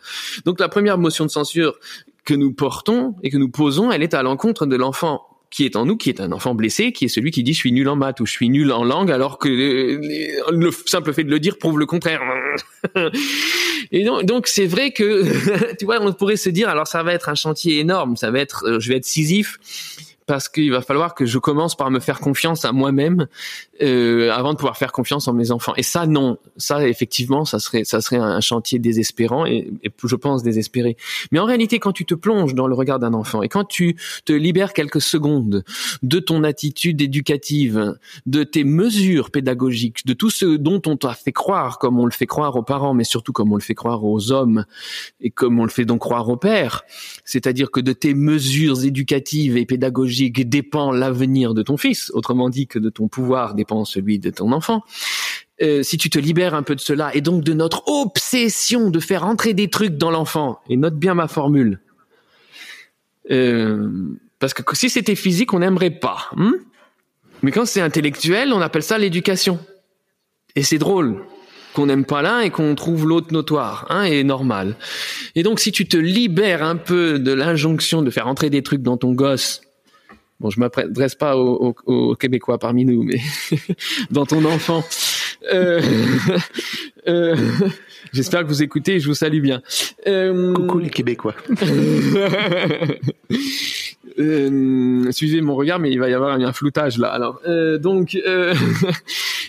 Donc la première motion de censure que nous portons et que nous posons, elle est à l'encontre de l'enfant qui est en nous, qui est un enfant blessé, qui est celui qui dit je suis nul en maths ou je suis nul en langue, alors que le simple fait de le dire prouve le contraire. Et donc c'est vrai que tu vois, on pourrait se dire alors ça va être un chantier énorme, ça va être, euh, je vais être scisif parce qu'il va falloir que je commence par me faire confiance à moi-même euh, avant de pouvoir faire confiance en mes enfants. Et ça, non, ça effectivement, ça serait ça serait un chantier désespérant et, et, je pense désespéré. Mais en réalité, quand tu te plonges dans le regard d'un enfant et quand tu te libères quelques secondes de ton attitude éducative, de tes mesures pédagogiques, de tout ce dont on t'a fait croire, comme on le fait croire aux parents, mais surtout comme on le fait croire aux hommes et comme on le fait donc croire aux pères, c'est-à-dire que de tes mesures éducatives et pédagogiques dépend l'avenir de ton fils, autrement dit que de ton pouvoir dépend celui de ton enfant. Euh, si tu te libères un peu de cela et donc de notre obsession de faire entrer des trucs dans l'enfant, et note bien ma formule, euh, parce que si c'était physique, on n'aimerait pas. Hmm Mais quand c'est intellectuel, on appelle ça l'éducation. Et c'est drôle qu'on n'aime pas l'un et qu'on trouve l'autre notoire hein, et normal. Et donc si tu te libères un peu de l'injonction de faire entrer des trucs dans ton gosse bon, je m'adresse pas aux, aux, Québécois parmi nous, mais dans ton enfant. Euh, euh, J'espère que vous écoutez et je vous salue bien. Euh, Coucou les Québécois. Euh, suivez mon regard, mais il va y avoir un floutage là. Alors, euh, donc,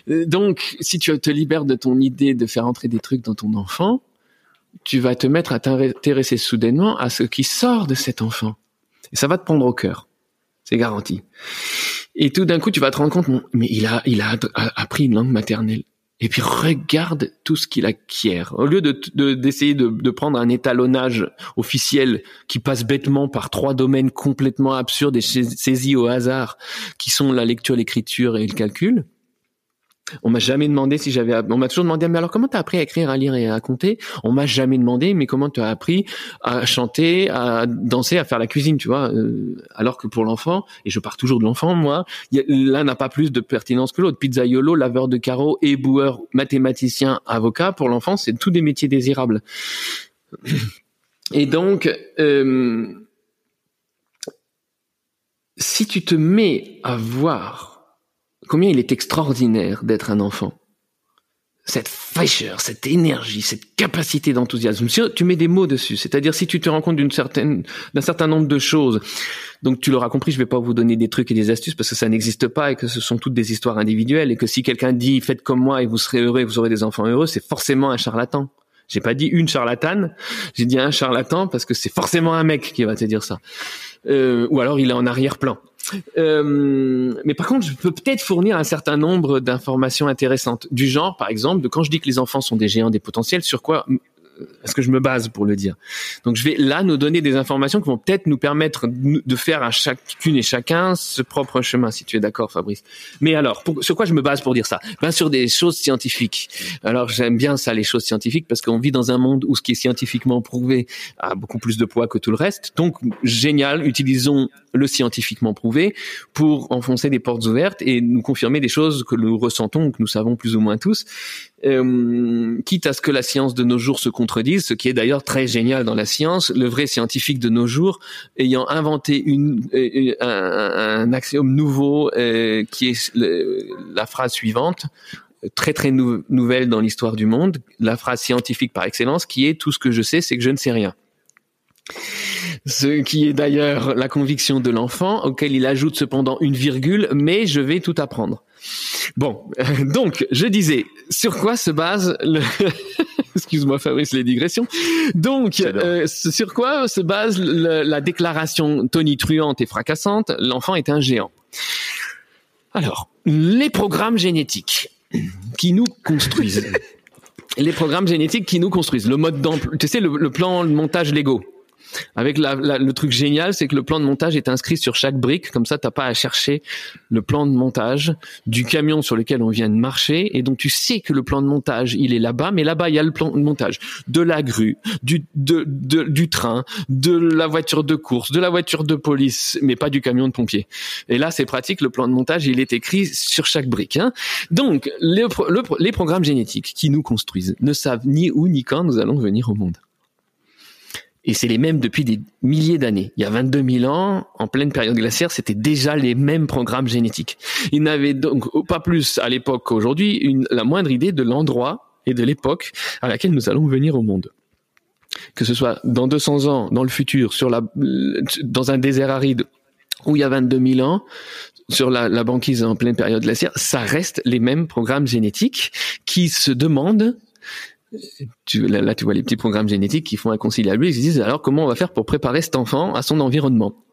donc, si tu te libères de ton idée de faire entrer des trucs dans ton enfant, tu vas te mettre à t'intéresser soudainement à ce qui sort de cet enfant, et ça va te prendre au cœur. C'est garanti. Et tout d'un coup, tu vas te rendre compte, mais il a, il a appris une langue maternelle. Et puis regarde tout ce qu'il acquiert. Au lieu de d'essayer de, de, prendre un étalonnage officiel qui passe bêtement par trois domaines complètement absurdes et saisis au hasard, qui sont la lecture, l'écriture et le calcul, on m'a jamais demandé si j'avais. On m'a toujours demandé mais alors comment t'as appris à écrire, à lire et à compter On m'a jamais demandé mais comment tu as appris à chanter, à danser, à faire la cuisine, tu vois? Euh, Alors que pour l'enfant, et je pars toujours de l'enfant, moi, l'un n'a pas plus de pertinence que l'autre. Pizzaiolo, laveur de carreaux, éboueur, mathématicien, avocat. Pour l'enfant, c'est tous des métiers désirables. Et donc, euh, si tu te mets à voir combien il est extraordinaire d'être un enfant. Cette fraîcheur, cette énergie, cette capacité d'enthousiasme. Si tu mets des mots dessus, c'est-à-dire si tu te rends compte d'une certaine, d'un certain nombre de choses, donc tu l'auras compris, je vais pas vous donner des trucs et des astuces parce que ça n'existe pas et que ce sont toutes des histoires individuelles et que si quelqu'un dit faites comme moi et vous serez heureux et vous aurez des enfants heureux, c'est forcément un charlatan. J'ai pas dit une charlatane, j'ai dit un charlatan parce que c'est forcément un mec qui va te dire ça. Euh, ou alors il est en arrière-plan. Euh, mais par contre, je peux peut-être fournir un certain nombre d'informations intéressantes. Du genre, par exemple, de quand je dis que les enfants sont des géants des potentiels, sur quoi est-ce que je me base pour le dire Donc je vais là nous donner des informations qui vont peut-être nous permettre de faire à chacune et chacun ce propre chemin, si tu es d'accord, Fabrice. Mais alors, sur quoi je me base pour dire ça? Ben sur des choses scientifiques. Alors j'aime bien ça, les choses scientifiques, parce qu'on vit dans un monde où ce qui est scientifiquement prouvé a beaucoup plus de poids que tout le reste. Donc génial, utilisons le scientifiquement prouvé pour enfoncer des portes ouvertes et nous confirmer des choses que nous ressentons, que nous savons plus ou moins tous. Euh, quitte à ce que la science de nos jours se contredise, ce qui est d'ailleurs très génial dans la science, le vrai scientifique de nos jours ayant inventé une, euh, un, axiome nouveau euh, qui est la phrase suivante, très très nou- nouvelle dans l'histoire du monde, la phrase scientifique par excellence qui est tout ce que je sais, c'est que je ne sais rien. Ce qui est d'ailleurs la conviction de l'enfant, auquel il ajoute cependant une virgule, mais je vais tout apprendre. Bon, donc je disais, sur quoi se base le... Excuse-moi Fabrice les digressions. Donc, euh, sur quoi se base le- la déclaration tonitruante et fracassante L'enfant est un géant? Alors, les programmes génétiques qui nous construisent. les programmes génétiques qui nous construisent. Le mode d'emploi, tu sais, le, le plan de montage Lego. Avec la, la- le truc génial, c'est que le plan de montage est inscrit sur chaque brique, comme ça t'as pas à chercher le plan de montage du camion sur lequel on vient de marcher, et donc tu sais que le plan de montage il est là-bas, mais là-bas il y a le plan de montage de la grue, du du train, de la voiture de course, de la voiture de police, mais pas du camion de pompier. Et là c'est pratique, le plan de montage il est écrit sur chaque brique. Hein. Donc les programmes génétiques qui nous construisent ne savent ni où ni quand nous allons venir au monde. Et c'est les mêmes depuis des milliers d'années. Il y a 22 000 ans, en pleine période glaciaire, c'était déjà les mêmes programmes génétiques. Ils n'avaient donc pas plus à l'époque qu'aujourd'hui la moindre idée de l'endroit et de l'époque à laquelle nous allons venir au monde. Que ce soit dans 200 ans, dans le futur, sur la, dans un désert aride où il y a 22 000 ans, sur la, la banquise en pleine période glaciaire, ça reste les mêmes programmes génétiques qui se demandent tu, là, là, tu vois les petits programmes génétiques qui font inconciliable. Ils se disent alors comment on va faire pour préparer cet enfant à son environnement?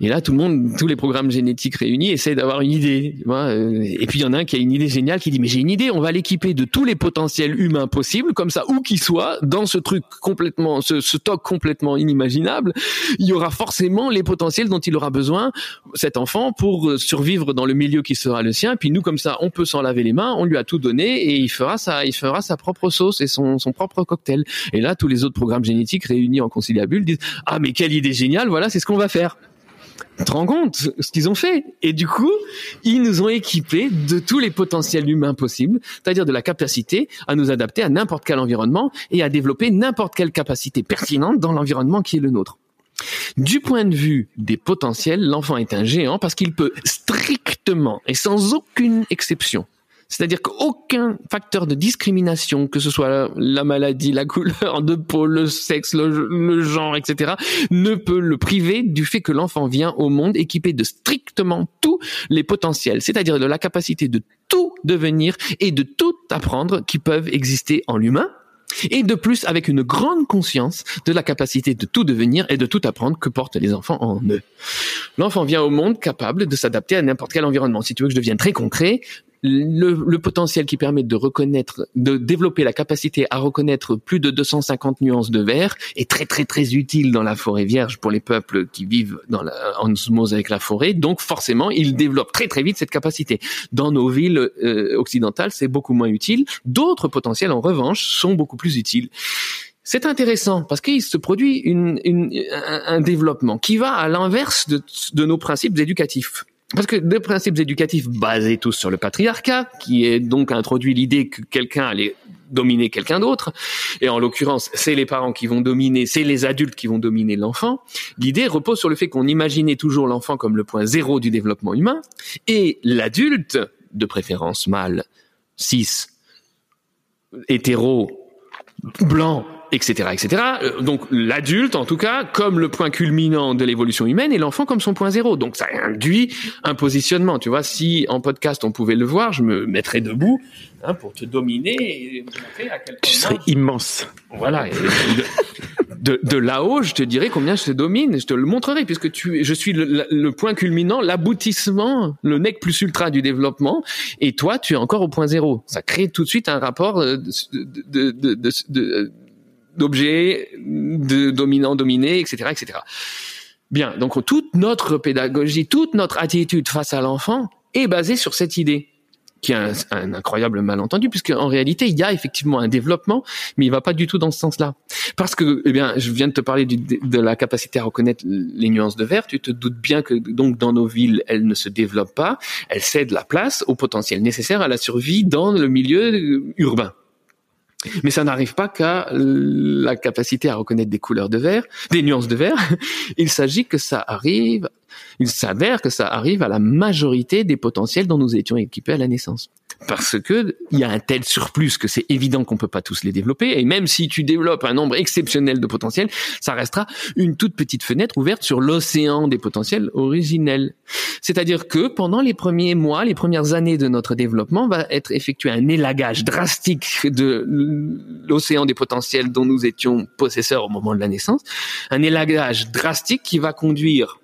Et là, tout le monde, tous les programmes génétiques réunis essayent d'avoir une idée. euh, et puis il y en a un qui a une idée géniale qui dit mais j'ai une idée, on va l'équiper de tous les potentiels humains possibles, comme ça où qu'il soit, dans ce truc complètement, ce, ce stock complètement inimaginable, il y aura forcément les potentiels dont il aura besoin cet enfant pour euh, survivre dans le milieu qui sera le sien. Puis nous comme ça, on peut s'en laver les mains, on lui a tout donné et il fera sa, il fera sa propre sauce et son, son propre cocktail. Et là, tous les autres programmes génétiques réunis en conciliabule disent ah mais quelle idée géniale, voilà, c'est ce qu'on va faire. Tu te rends compte ce qu'ils ont fait Et du coup, ils nous ont équipés de tous les potentiels humains possibles, c'est-à-dire de la capacité à nous adapter à n'importe quel environnement et à développer n'importe quelle capacité pertinente dans l'environnement qui est le nôtre. Du point de vue des potentiels, l'enfant est un géant parce qu'il peut strictement et sans aucune exception c'est-à-dire qu'aucun facteur de discrimination, que ce soit la, la maladie, la couleur de peau, le sexe, le, le genre, etc., ne peut le priver du fait que l'enfant vient au monde équipé de strictement tous les potentiels, c'est-à-dire de la capacité de tout devenir et de tout apprendre qui peuvent exister en l'humain, et de plus avec une grande conscience de la capacité de tout devenir et de tout apprendre que portent les enfants en eux. L'enfant vient au monde capable de s'adapter à n'importe quel environnement. Si tu veux que je devienne très concret, le, le, potentiel qui permet de reconnaître, de développer la capacité à reconnaître plus de 250 nuances de vert est très très très utile dans la forêt vierge pour les peuples qui vivent dans la, en osmose avec la forêt. Donc forcément, ils développent très très vite cette capacité. Dans nos villes euh, occidentales, c'est beaucoup moins utile. D'autres potentiels, en revanche, sont beaucoup plus utiles. C'est intéressant parce qu'il se produit une, une, un, développement qui va à l'inverse de, de nos principes éducatifs. Parce que des principes éducatifs basés tous sur le patriarcat, qui est donc introduit l'idée que quelqu'un allait dominer quelqu'un d'autre, et en l'occurrence, c'est les parents qui vont dominer, c'est les adultes qui vont dominer l'enfant. L'idée repose sur le fait qu'on imaginait toujours l'enfant comme le point zéro du développement humain, et l'adulte, de préférence mâle, cis, hétéro, blanc, etc., etc. Donc l'adulte, en tout cas, comme le point culminant de l'évolution humaine, et l'enfant comme son point zéro. Donc ça induit un positionnement. Tu vois, si en podcast on pouvait le voir, je me mettrais debout hein, pour te dominer et montrer à quel point tu serais immense. Voilà. Et de, de, de là-haut, je te dirais combien je te domine. Je te le montrerai puisque tu, je suis le, le point culminant, l'aboutissement, le nec plus ultra du développement, et toi, tu es encore au point zéro. Ça crée tout de suite un rapport de, de, de, de, de d'objets, de dominant, dominé, etc., etc. Bien, donc toute notre pédagogie, toute notre attitude face à l'enfant est basée sur cette idée, qui est un, incroyable malentendu, puisque en réalité il y a effectivement un développement, mais il va pas du tout dans ce sens-là, parce que, eh bien, je viens de te parler de la capacité à reconnaître les nuances de vert. Tu te doutes bien que donc dans nos villes, elles ne se développent pas, elles cèdent la place au potentiel nécessaire à la survie dans le milieu urbain. Mais ça n'arrive pas qu'à la capacité à reconnaître des couleurs de vert, des nuances de vert. Il s'agit que ça arrive, il s'avère que ça arrive à la majorité des potentiels dont nous étions équipés à la naissance parce que il y a un tel surplus que c'est évident qu'on peut pas tous les développer et même si tu développes un nombre exceptionnel de potentiels, ça restera une toute petite fenêtre ouverte sur l'océan des potentiels originels. C'est-à-dire que pendant les premiers mois, les premières années de notre développement va être effectué un élagage drastique de l'océan des potentiels dont nous étions possesseurs au moment de la naissance, un élagage drastique qui va conduire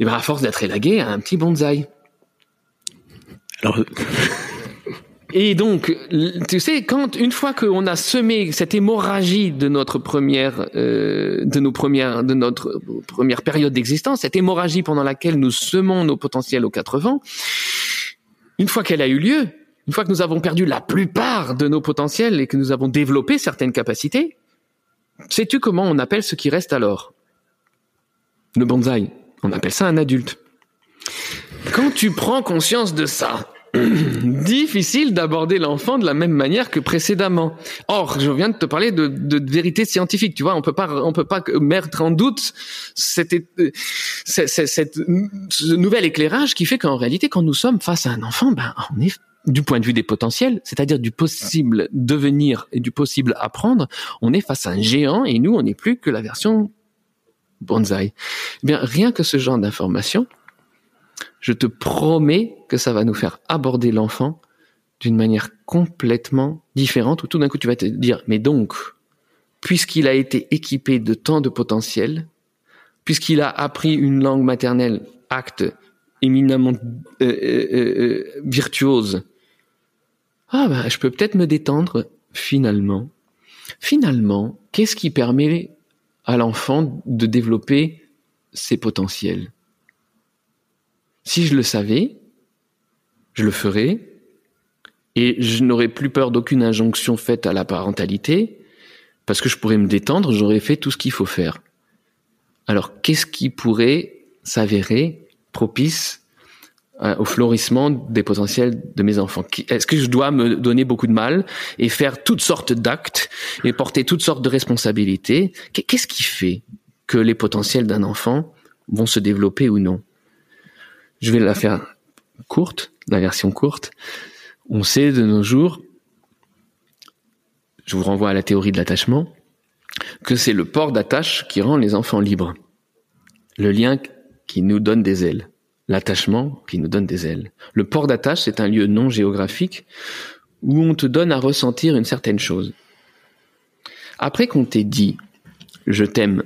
et ben à force d'être élagué à un petit bonsaï. Et donc, tu sais, quand une fois qu'on a semé cette hémorragie de notre première, euh, de nos premières, de notre première période d'existence, cette hémorragie pendant laquelle nous semons nos potentiels aux quatre vents, une fois qu'elle a eu lieu, une fois que nous avons perdu la plupart de nos potentiels et que nous avons développé certaines capacités, sais-tu comment on appelle ce qui reste alors? Le bonsaï. On appelle ça un adulte. Quand tu prends conscience de ça, difficile d'aborder l'enfant de la même manière que précédemment. Or, je viens de te parler de, de, vérité scientifique. Tu vois, on peut pas, on peut pas mettre en doute cette, cette, cette, ce nouvel éclairage qui fait qu'en réalité, quand nous sommes face à un enfant, ben, on est du point de vue des potentiels, c'est-à-dire du possible devenir et du possible apprendre, on est face à un géant et nous, on n'est plus que la version bonsaï. Eh bien, rien que ce genre d'information, je te promets que ça va nous faire aborder l'enfant d'une manière complètement différente, où tout d'un coup tu vas te dire, mais donc, puisqu'il a été équipé de tant de potentiel, puisqu'il a appris une langue maternelle, acte éminemment euh, euh, euh, virtuose, ah ben, je peux peut-être me détendre finalement. Finalement, qu'est-ce qui permet à l'enfant de développer ses potentiels? Si je le savais, je le ferais, et je n'aurais plus peur d'aucune injonction faite à la parentalité, parce que je pourrais me détendre, j'aurais fait tout ce qu'il faut faire. Alors, qu'est-ce qui pourrait s'avérer propice euh, au florissement des potentiels de mes enfants? Est-ce que je dois me donner beaucoup de mal et faire toutes sortes d'actes et porter toutes sortes de responsabilités? Qu'est-ce qui fait que les potentiels d'un enfant vont se développer ou non? Je vais la faire courte, la version courte. On sait de nos jours, je vous renvoie à la théorie de l'attachement, que c'est le port d'attache qui rend les enfants libres. Le lien qui nous donne des ailes. L'attachement qui nous donne des ailes. Le port d'attache, c'est un lieu non géographique où on te donne à ressentir une certaine chose. Après qu'on t'ait dit, je t'aime,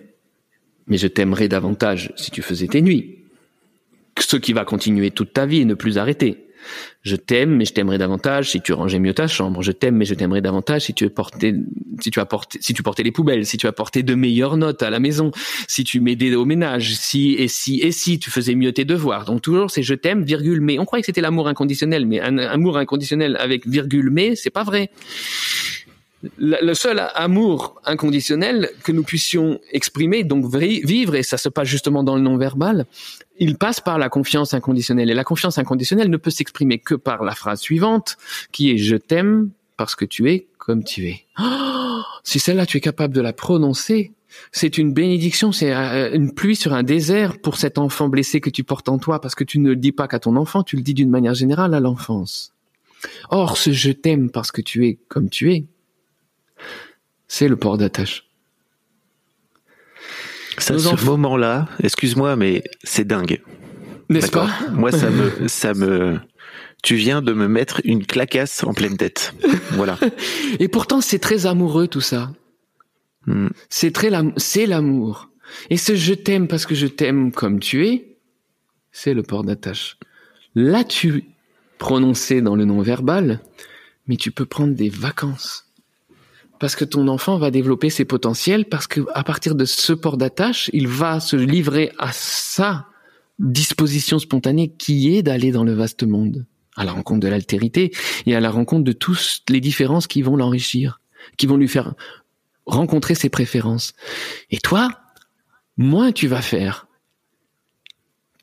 mais je t'aimerais davantage si tu faisais tes nuits, ce qui va continuer toute ta vie et ne plus arrêter. Je t'aime, mais je t'aimerais davantage si tu rangeais mieux ta chambre. Je t'aime, mais je t'aimerais davantage si tu portais, si tu apportais, si tu portais les poubelles, si tu apportais de meilleures notes à la maison, si tu m'aidais au ménage, si et si et si tu faisais mieux tes devoirs. Donc toujours c'est je t'aime, virgule mais. On croyait que c'était l'amour inconditionnel, mais un amour inconditionnel avec virgule mais, c'est pas vrai le seul amour inconditionnel que nous puissions exprimer, donc vivre, et ça se passe justement dans le non-verbal, il passe par la confiance inconditionnelle. Et la confiance inconditionnelle ne peut s'exprimer que par la phrase suivante, qui est je t'aime parce que tu es comme tu es. Oh, si celle-là tu es capable de la prononcer, c'est une bénédiction, c'est euh, une pluie sur un désert pour cet enfant blessé que tu portes en toi, parce que tu ne le dis pas qu'à ton enfant, tu le dis d'une manière générale à l'enfance. Or, ce je t'aime parce que tu es comme tu es, c'est le port d'attache. Ça, ce moment-là, excuse-moi, mais c'est dingue. N'est-ce pas? Moi, ça me, ça me, tu viens de me mettre une clacasse en pleine tête. Voilà. Et pourtant, c'est très amoureux tout ça. Hmm. C'est très, c'est l'amour. Et ce je t'aime parce que je t'aime comme tu es, c'est le port d'attache. Là, tu prononcé dans le non-verbal, mais tu peux prendre des vacances parce que ton enfant va développer ses potentiels, parce que à partir de ce port d'attache, il va se livrer à sa disposition spontanée qui est d'aller dans le vaste monde, à la rencontre de l'altérité et à la rencontre de toutes les différences qui vont l'enrichir, qui vont lui faire rencontrer ses préférences. Et toi, moins tu vas faire,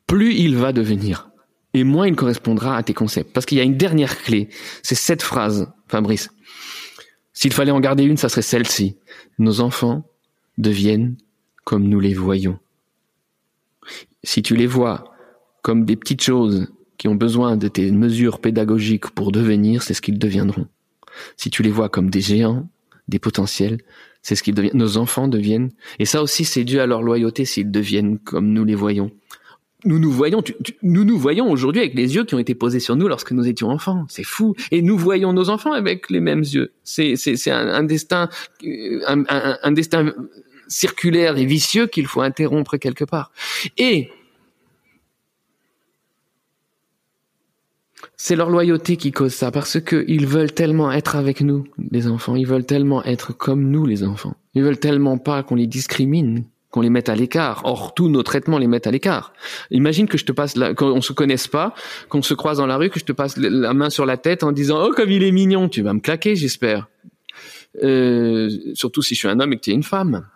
plus il va devenir, et moins il correspondra à tes concepts. Parce qu'il y a une dernière clé, c'est cette phrase, Fabrice S'il fallait en garder une, ça serait celle-ci. Nos enfants deviennent comme nous les voyons. Si tu les vois comme des petites choses qui ont besoin de tes mesures pédagogiques pour devenir, c'est ce qu'ils deviendront. Si tu les vois comme des géants, des potentiels, c'est ce qu'ils deviennent. Nos enfants deviennent. Et ça aussi, c'est dû à leur loyauté s'ils deviennent comme nous les voyons. Nous nous voyons, nous nous voyons aujourd'hui avec les yeux qui ont été posés sur nous lorsque nous étions enfants. C'est fou. Et nous voyons nos enfants avec les mêmes yeux. C'est c'est c'est un, destin euh, un destin circulaire et vicieux qu'il faut interrompre quelque part. Et c'est leur loyauté qui cause ça, parce que ils veulent tellement être avec nous, les enfants. Ils veulent tellement être comme nous, les enfants. Ils veulent tellement pas qu'on les discrimine, qu'on les mette à l'écart. Or, tous nos traitements les mettent à l'écart. Imagine que je te passe, qu'on se connaisse pas, qu'on se croise dans la rue, que je te passe la main sur la tête en disant oh comme il est mignon, tu vas me claquer, j'espère. Euh, surtout si je suis un homme et que tu es une femme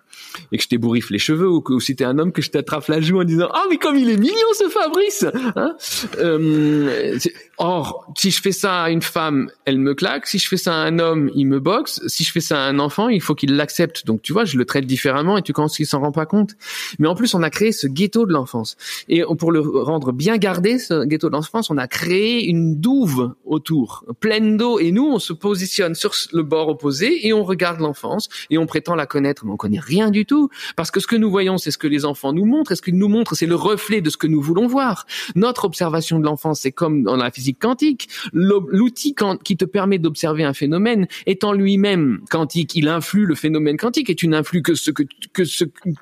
et que je t'ébouriffe les cheveux ou que si t'es un homme que je t'attrape la joue en disant ah mais comme il est mignon ce Fabrice hein? Euh, or si je fais ça à une femme elle me claque. Si je fais ça à un homme il me boxe. Si je fais ça à un enfant il faut qu'il l'accepte. Donc tu vois je le traite différemment et tu penses qu'il s'en rend pas compte. Mais en plus on a créé ce ghetto de l'enfance. Et pour le rendre bien gardé ce ghetto de l'enfance on a créé une douve autour pleine d'eau. Et nous on se positionne sur le bord opposé et on regarde l'enfance et on prétend la connaître. Mais on connaît rien du tout, parce que ce que nous voyons, c'est ce que les enfants nous montrent, et ce qu'ils nous montrent, c'est le reflet de ce que nous voulons voir. Notre observation de l'enfance, c'est comme dans la physique quantique, l'outil qui te permet d'observer un phénomène étant lui-même quantique, il influe le phénomène quantique, et tu n'influes que ce que,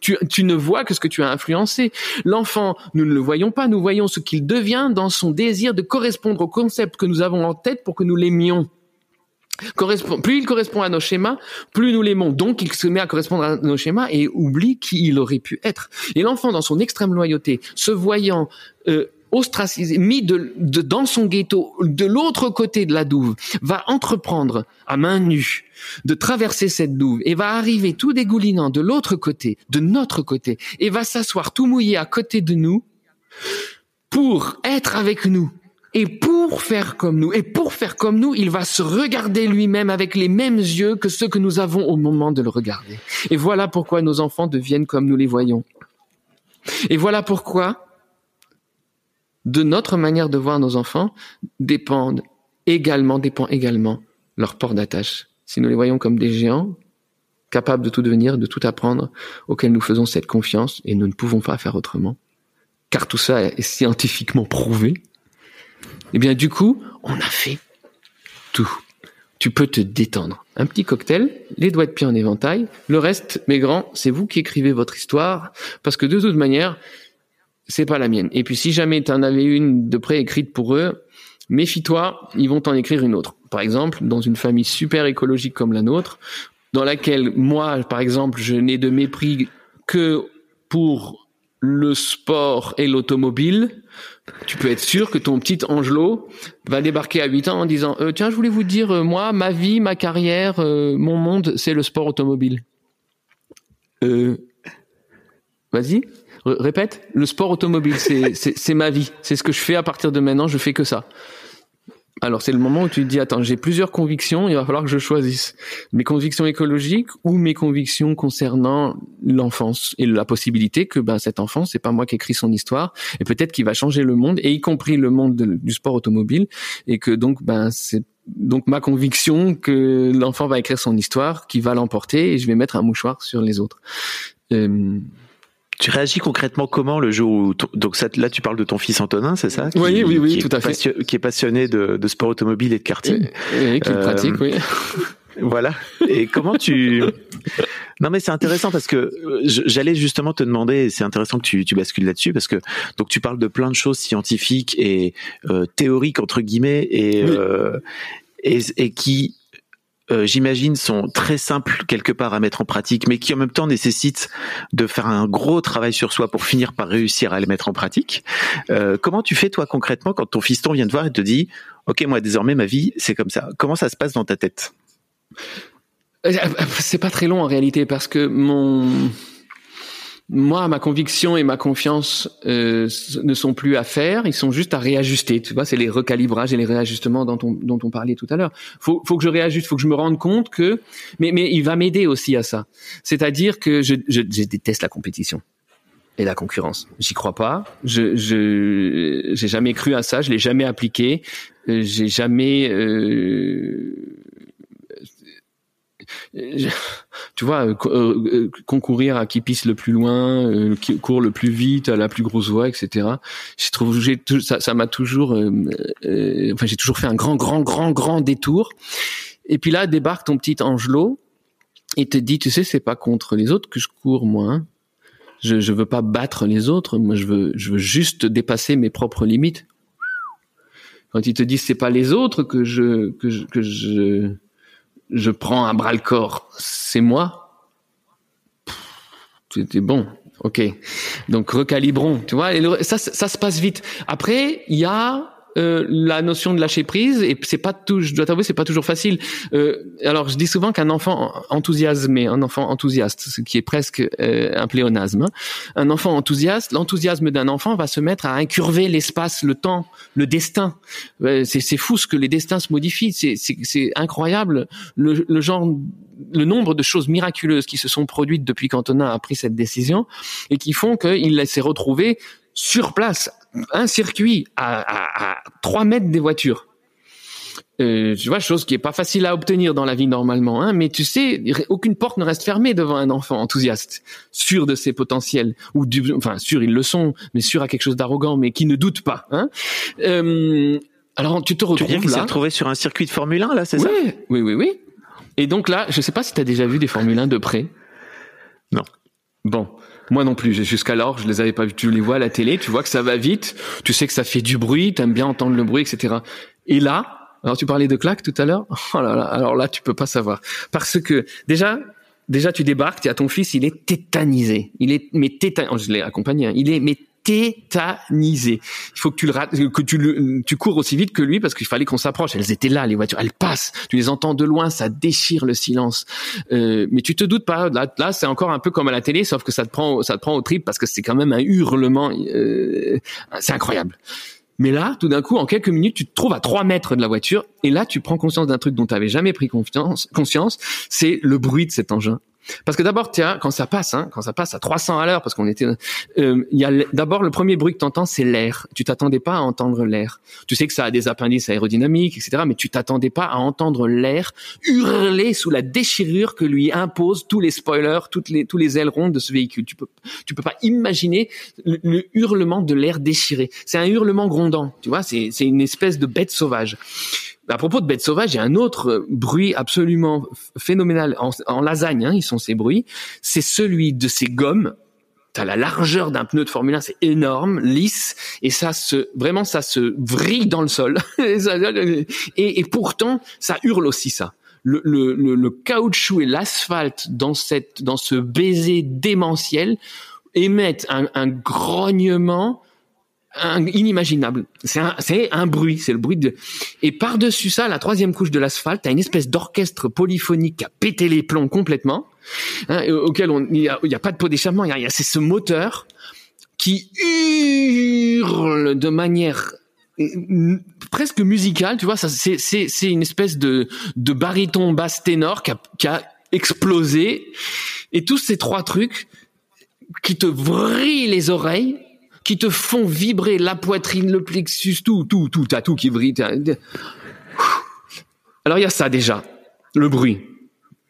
tu ne vois que ce que tu as influencé. L'enfant, nous ne le voyons pas, nous voyons ce qu'il devient dans son désir de correspondre au concept que nous avons en tête pour que nous l'aimions plus il correspond à nos schémas, plus nous l'aimons. Donc, il se met à correspondre à nos schémas et oublie qui il aurait pu être. Et l'enfant, dans son extrême loyauté, se voyant euh, ostracisé, mis de, dans son ghetto, de l'autre côté de la douve, va entreprendre à main nue de traverser cette douve et va arriver tout dégoulinant de l'autre côté, de notre côté, et va s'asseoir tout mouillé à côté de nous pour être avec nous et pour faire comme nous, et pour faire comme nous, il va se regarder lui-même avec les mêmes yeux que ceux que nous avons au moment de le regarder. Et voilà pourquoi nos enfants deviennent comme nous les voyons. Et voilà pourquoi de notre manière de voir nos enfants dépendent également, dépend également leur port d'attache. Si nous les voyons comme des géants, capables de tout devenir, de tout apprendre, auxquels nous faisons cette confiance, et nous ne pouvons pas faire autrement, car tout ça est scientifiquement prouvé, eh bien, du coup, on a fait tout. Tu peux te détendre. Un petit cocktail, les doigts de pied en éventail. Le reste, mes grands, c'est vous qui écrivez votre histoire, parce que de toute manière, c'est pas la mienne. Et puis, si jamais tu en avais une de près écrite pour eux, méfie-toi, ils vont t'en écrire une autre. Par exemple, dans une famille super écologique comme la nôtre, dans laquelle moi, par exemple, je n'ai de mépris que pour le sport et l'automobile, tu peux être sûr que ton petit Angelo va débarquer à 8 ans en disant euh, tiens je voulais vous dire euh, moi ma vie ma carrière euh, mon monde c'est le sport automobile euh, vas-y répète le sport automobile c'est c'est ma vie. C'est ce que je fais à partir de maintenant je fais que ça. Alors c'est le moment où tu te dis attends j'ai plusieurs convictions il va falloir que je choisisse. Mes convictions écologiques ou mes convictions concernant l'enfance et la possibilité que ben cet enfant c'est pas moi qui écris son histoire et peut-être qu'il va changer le monde et y compris le monde du sport automobile et que donc ben c'est donc ma conviction que l'enfant va écrire son histoire qui va l'emporter et je vais mettre un mouchoir sur les autres. Euh, tu réagis concrètement comment le jour où donc ça, là tu parles de ton fils Antonin, c'est ça? Oui, oui, oui, tout à fait. qui est passionné de, de, sport automobile et de karting. Et, qui pratique, oui. Voilà. Et comment tu Non mais c'est intéressant parce que euh, j'allais justement te demander, c'est intéressant que tu, tu bascules là-dessus parce que donc tu parles de plein de choses scientifiques et euh, théoriques entre guillemets et, euh, et, et qui euh, j'imagine, sont très simples quelque part à mettre en pratique, mais qui en même temps nécessitent de faire un gros travail sur soi pour finir par réussir à les mettre en pratique. Euh, comment tu fais toi concrètement quand ton fiston vient te voir et te dit, ok, moi désormais ma vie c'est comme ça. Comment ça se passe dans ta tête? Euh, C'est pas très long en réalité parce que mon moi, ma conviction et ma confiance euh, ne sont plus à faire, ils sont juste à réajuster. Tu vois, c'est les recalibrages et les réajustements dont on, dont on parlait tout à l'heure. Faut, faut que je réajuste, faut que je me rende compte que, mais, mais il va m'aider aussi à ça. C'est-à-dire que je, je, je déteste la compétition et la concurrence. J'y crois pas. Je, je, j'ai jamais cru à ça. Je l'ai jamais appliqué. Euh, j'ai jamais. Euh, tu vois, euh, euh, concourir à qui pisse le plus loin, euh, qui court le plus vite, à la plus grosse voix, etc. J'ai ça, m'a toujours, enfin, j'ai toujours fait un grand, grand, grand, grand détour. Et puis là, débarque ton petit Angelo et te dit, tu sais, c'est pas contre les autres que je cours, moi. Hein. Je, je veux pas battre les autres. Moi, je veux, je veux juste dépasser mes propres limites. Quand il te dit, c'est pas les autres que je, que je je prends un bras le corps, c'est moi? C'était bon. Ok. Donc recalibrons, tu vois. Et ça, ça se passe vite. Après, il y a euh, la notion de lâcher prise et c'est pas tout je dois t'avouer c'est pas toujours facile. Euh, alors je dis souvent qu'un enfant enthousiasmé un enfant enthousiaste ce qui est presque euh, un pléonasme hein. un enfant enthousiaste l'enthousiasme d'un enfant va se mettre à incurver l'espace le temps le destin. C'est fou ce que les destins se modifient. C'est incroyable le, le genre le nombre de choses miraculeuses qui se sont produites depuis qu'Antonin a pris cette décision et qui font qu'il s'est retrouvé sur place, un circuit à, à, 3 mètres des voitures. Euh, tu vois, chose qui est pas facile à obtenir dans la vie normalement, hein, mais tu sais, aucune porte ne reste fermée devant un enfant enthousiaste, sûr de ses potentiels, ou du, enfin sûr ils le sont, mais sûr à quelque chose d'arrogant, mais qui ne doute pas. Hein. Euh, alors tu te retrouves tu là. s'est retrouvé sur un circuit de Formule 1 là, c'est ça? Oui, oui, oui. Et donc là, je sais pas si tu as déjà vu des Formule 1 de près. Non. Bon, moi non plus. Jusqu'alors, je les avais pas vus. Tu les vois à la télé, tu vois que ça va vite, tu sais que ça fait du bruit, t'aimes bien entendre le bruit, etc. Et là, alors tu parlais de claque tout à l'heure? Oh là là, alors là, tu peux pas savoir parce que déjà, déjà tu débarques, tu as ton fils, il est tétanisé. Il est mais tétanisé. Oh, je l'ai accompagné. Hein. Il est mais tétanisé. Il faut que tu le que tu le, tu cours aussi vite que lui parce qu'il fallait qu'on s'approche. Elles étaient là, les voitures, elles passent. Tu les entends de loin, ça déchire le silence. Euh, mais tu te doutes pas. Là, là c'est encore un peu comme à la télé, sauf que ça te prend, ça te prend au trip parce que c'est quand même un hurlement. Euh, c'est incroyable. Mais là, tout d'un coup, en quelques minutes, tu te trouves à trois mètres de la voiture, et là, tu prends conscience d'un truc dont tu avais jamais pris conscience, c'est le bruit de cet engin. Parce que d'abord, tiens, quand ça passe, hein, quand ça passe à 300 à l'heure, parce qu'on était, euh, il y a d'abord le premier bruit que t'entends, c'est l'air. Tu t'attendais pas à entendre l'air. Tu sais que ça a des appendices aérodynamiques, etc., mais tu t'attendais pas à entendre l'air hurler sous la déchirure que lui imposent tous les spoilers, toutes les tous les ailerons de ce véhicule. Tu peux tu peux pas imaginer le, le hurlement de l'air déchiré. C'est un hurlement grondant, tu vois. C'est c'est une espèce de bête sauvage. À propos de bêtes sauvages, il y a un autre euh, bruit absolument phénoménal en, lasagne. Hein, ils sont ces bruits. C'est celui de ces gommes T'as la largeur d'un pneu de Formule 1, c'est énorme, lisse, et ça se, vraiment, ça se vrille dans le sol. et, pourtant, ça hurle aussi ça. Le, caoutchouc et l'asphalte dans cette, dans ce baiser démentiel émettent un grognement inimaginable. C'est un, c'est un bruit, c'est le bruit de. Et par-dessus ça, la troisième couche de l'asphalte, t'as une espèce d'orchestre polyphonique qui a pété les plombs complètement, hein, auquel il n'y a, y a, pas de pot d'échappement. Il y a, c'est ce moteur qui hurle de manière euh, presque musicale, tu vois. Ça, c'est, c'est, c'est une espèce de de baryton basse ténor qui a, qui a explosé. Et tous ces trois trucs qui te vrillent les oreilles qui te font vibrer la poitrine, le plexus, tout, tout, tout, t'as tout qui brille. Alors il y a ça déjà, le bruit,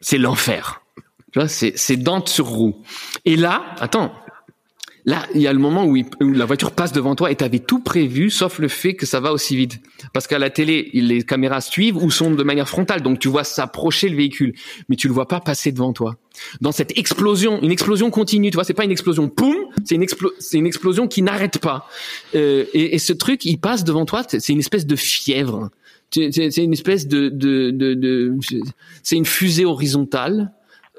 c'est l'enfer. C'est, Dante sur roue. Et là, attends, Là, il y a le moment où, la voiture passe devant toi et tu avais tout prévu, sauf le fait que ça va aussi vite. Parce qu'à la télé, les caméras suivent ou sont de manière frontale, donc tu vois s'approcher le véhicule, mais tu le vois pas passer devant toi. Dans cette explosion, une explosion continue, tu vois, c'est pas une explosion, poum, c'est une, c'est une explosion qui n'arrête pas. Euh, et, et, ce truc, il passe devant toi, c'est une espèce de fièvre. C'est une espèce de, de, de, de c'est une fusée horizontale.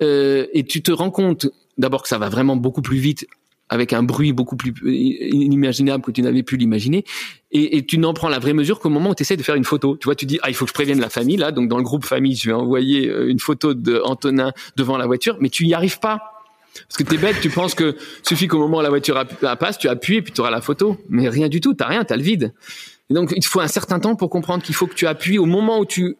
Euh, et tu te rends compte d'abord que ça va vraiment beaucoup plus vite avec un bruit beaucoup plus inimaginable que tu n'avais pu l'imaginer. Et, tu n'en prends la vraie mesure qu'au moment où tu essaies de faire une photo. Tu vois, tu dis, ah, il faut que je prévienne la famille, là. Donc, dans le groupe famille, je vais envoyer euh, une photo de Antonin devant la voiture, mais tu n'y arrives pas. Parce que t'es bête, tu penses que suffit qu'au moment où la voiture passe, tu appuies et puis tu auras la photo. Mais rien du tout, t'as rien, t'as le vide. Et donc il faut un certain temps pour comprendre qu'il faut que tu appuies au moment où tu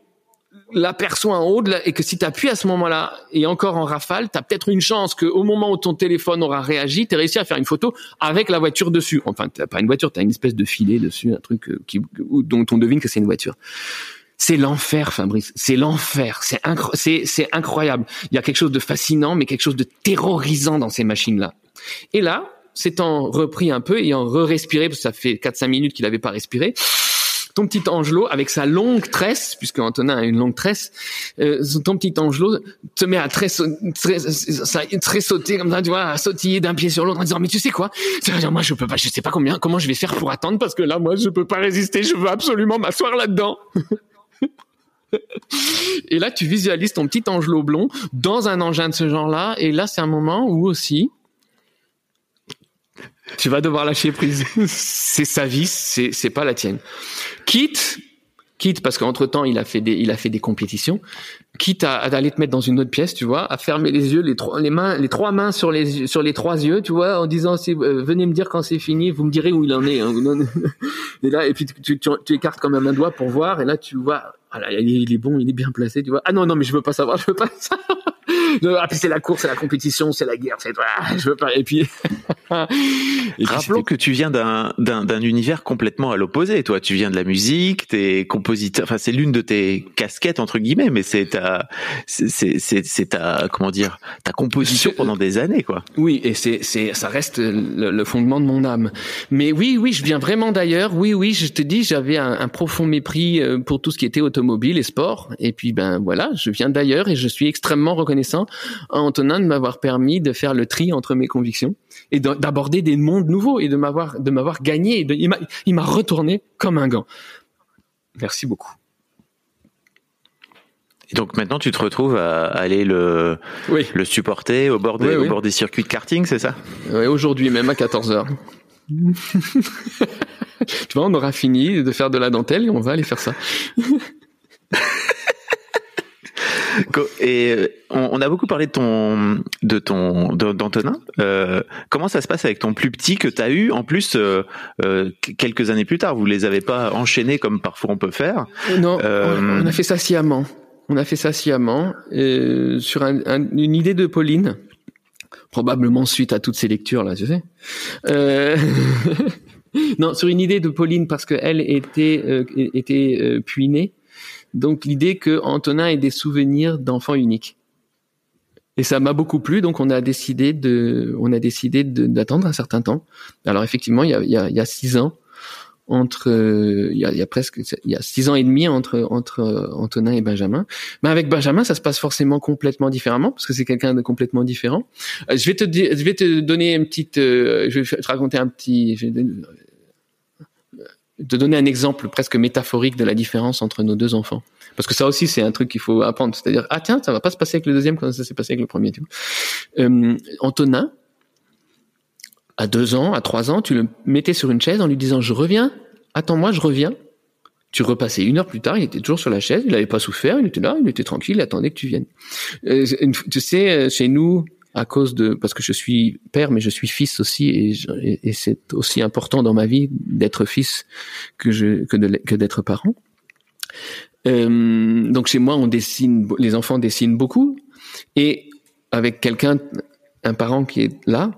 l'aperçois en haut de la, et que si tu appuies à ce moment-là et encore en rafale, tu as peut-être une chance qu'au moment où ton téléphone aura réagi, tu réussi à faire une photo avec la voiture dessus. Enfin, t'as pas une voiture, tu as une espèce de filet dessus, un truc euh, qui, dont on devine que c'est une voiture. C'est l'enfer, Fabrice. C'est l'enfer. C'est c'est incroyable. Il y a quelque chose de fascinant, mais quelque chose de terrorisant dans ces machines-là. Et là, s'étant repris un peu, ayant re-respiré, parce que ça fait 4-5 minutes qu'il n'avait pas respiré, ton petit Angelo avec sa longue tresse, puisque Antonin a une longue tresse, euh, ton petit Angelo te met à très, très, très sauter comme ça, tu vois, à sautiller d'un pied sur l'autre en disant mais tu sais quoi, moi je peux pas, je sais pas combien, comment je vais faire pour attendre parce que là moi je peux pas résister, je veux absolument m'asseoir là-dedans. et là, tu visualises ton petit Angelo blond dans un engin de ce genre-là. Et là, c'est un moment où aussi, tu vas devoir lâcher prise. c'est sa vie, c'est c'est pas la tienne. Quitte quitte parce qu'entre temps il a fait des il a fait des compétitions quitte à, d'aller te mettre dans une autre pièce tu vois à fermer les yeux les trois les mains les trois mains sur les sur les trois yeux tu vois en disant si, euh, venez me dire quand c'est fini vous me direz où il en est hein. et là et puis tu, tu, tu, écartes quand même un doigt pour voir et là tu vois ah là, il est bon il est bien placé tu vois ah non non mais je veux pas savoir je veux pas savoir ah, puis c'est la course, c'est la compétition, c'est la guerre, c'est ah, je veux pas. Et puis, rappelons que tu viens d'un d'un univers complètement à l'opposé. Toi, tu viens de la musique, t'es compositeur. Enfin, c'est l'une de tes casquettes entre guillemets, mais c'est ta c'est c'est ta comment dire ta composition pendant des années, quoi. Oui, et c'est c'est ça reste le, fondement de mon âme. Mais oui, oui, je viens vraiment d'ailleurs. Oui, oui, je te dis, j'avais un, un profond mépris euh, pour tout ce qui était automobile et sport. Et puis ben voilà, je viens d'ailleurs et je suis extrêmement reconnaissant à Antonin de m'avoir permis de faire le tri entre mes convictions et d'aborder des mondes nouveaux et de m'avoir de m'avoir gagné. il m'a retourné comme un gant. Merci beaucoup. Et donc maintenant, tu te retrouves à aller le, le supporter au bord, des, au bord des circuits de karting, c'est ça? Oui, aujourd'hui même à 14h. tu vois, on aura fini de faire de la dentelle et on va aller faire ça. Et euh, on, a beaucoup parlé de ton, de ton, d'Antonin. Euh, comment ça se passe avec ton plus petit que tu as eu en plus euh, quelques années plus tard? Vous les avez pas enchaînés comme parfois on peut faire? Non, on a fait ça sciemment. On a fait ça sciemment sur une idée de Pauline, probablement suite à toutes ces lectures là, tu sais. non, sur une idée de Pauline parce qu'elle était était puinée donc l'idée que Antonin ait des souvenirs d'enfant unique. Et ça m'a beaucoup plu, donc on a décidé de, on a décidé d'attendre un certain temps. Alors effectivement, il y a, il y a, il y a six ans entre, il, y a, il y a presque, il y a six ans et demi entre entre Antonin et Benjamin. Mais avec Benjamin, ça se passe forcément complètement différemment parce que c'est quelqu'un de complètement différent. Euh, je vais te, je vais te donner une petite, euh, je vais te raconter un petit, de donner un exemple presque métaphorique de la différence entre nos deux enfants. Parce que ça aussi, c'est un truc qu'il faut apprendre. C'est-à-dire, ah tiens, ça va pas se passer avec le deuxième comme ça s'est passé avec le premier. Euh, Antonin, à deux ans, à trois ans, tu le mettais sur une chaise en lui disant, je reviens, attends-moi, je reviens. Tu repassais une heure plus tard, il était toujours sur la chaise, il n'avait pas souffert, il était là, il était tranquille, il attendait que tu viennes. Euh, tu sais, euh, chez nous, à cause de parce que je suis père mais je suis fils aussi et, et, c'est aussi important dans ma vie d'être fils que je que de, que d'être parent. Euh, donc chez moi on dessine les enfants dessinent beaucoup et avec quelqu'un un parent qui est là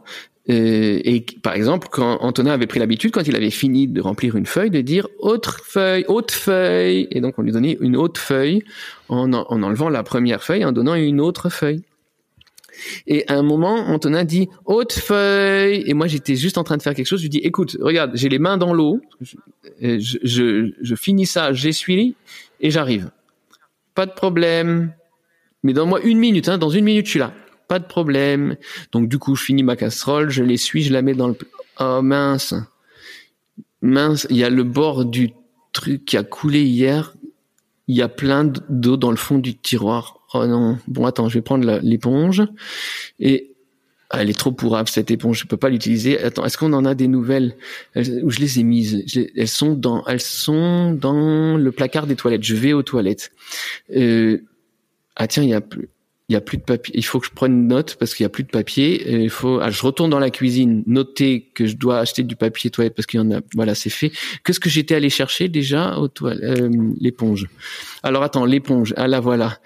euh, et par exemple, quand Antonin avait pris l'habitude, quand il avait fini de remplir une feuille, de dire autre feuille, autre feuille, et donc on lui donnait une autre feuille en enlevant la première feuille, en donnant une autre feuille. Et à un moment, Antonin dit haute feuille. Et moi, j'étais juste en train de faire quelque chose. Je lui dis écoute, regarde, j'ai les mains dans l'eau. Je, je, je, finis ça, j'essuie et j'arrive. Pas de problème. Mais dans moi une minute, hein, dans une minute, je suis là. Pas de problème. Donc du coup, je finis ma casserole, je l'essuie, je la mets dans le. Oh mince, mince. Il y a le bord du truc qui a coulé hier. Il y a plein d'eau dans le fond du tiroir oh non, bon attends, je vais prendre l'éponge et ah, elle est trop pourrable cette éponge, je peux pas l'utiliser. Attends, est-ce qu'on en a des nouvelles? Où je les ai mises Elles sont dans, elles sont dans le placard des toilettes. Je vais aux toilettes. Euh, ah tiens, il y a, il y a plus de papier. Il faut que je prenne note parce qu'il y a plus de papier. Il faut. Ah, je retourne dans la cuisine, noter que je dois acheter du papier toilette parce qu'il y en a. Voilà, c'est fait. Qu'est-ce que j'étais allé chercher déjà au euh, L'éponge? Alors attends, l'éponge. Ah là voilà.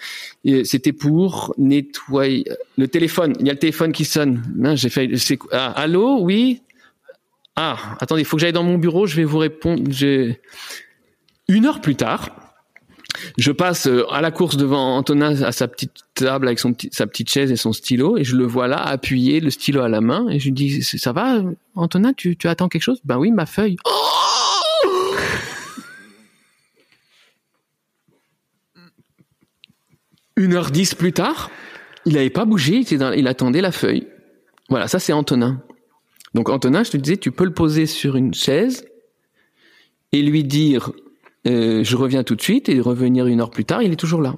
C'était pour nettoyer le téléphone. Il y a le téléphone qui sonne. J'ai fait. Ah, allô, oui? Ah, attendez, il faut que j'aille dans mon bureau. Je vais vous répondre. Une heure plus tard. Je passe euh, à la course devant Antonin à sa petite table avec son sa petite chaise et son stylo et je le vois là appuyé, le stylo à la main et je lui dis ça va Antonin tu, tu attends quelque chose? Ben oui ma feuille. Une heure dix plus tard, il n'avait pas bougé, il attendait la feuille. Voilà, ça c'est Antonin. Donc Antonin, je te disais, tu peux le poser sur une chaise et lui dire euh, je reviens tout de suite et revenir une heure plus tard, il est toujours là.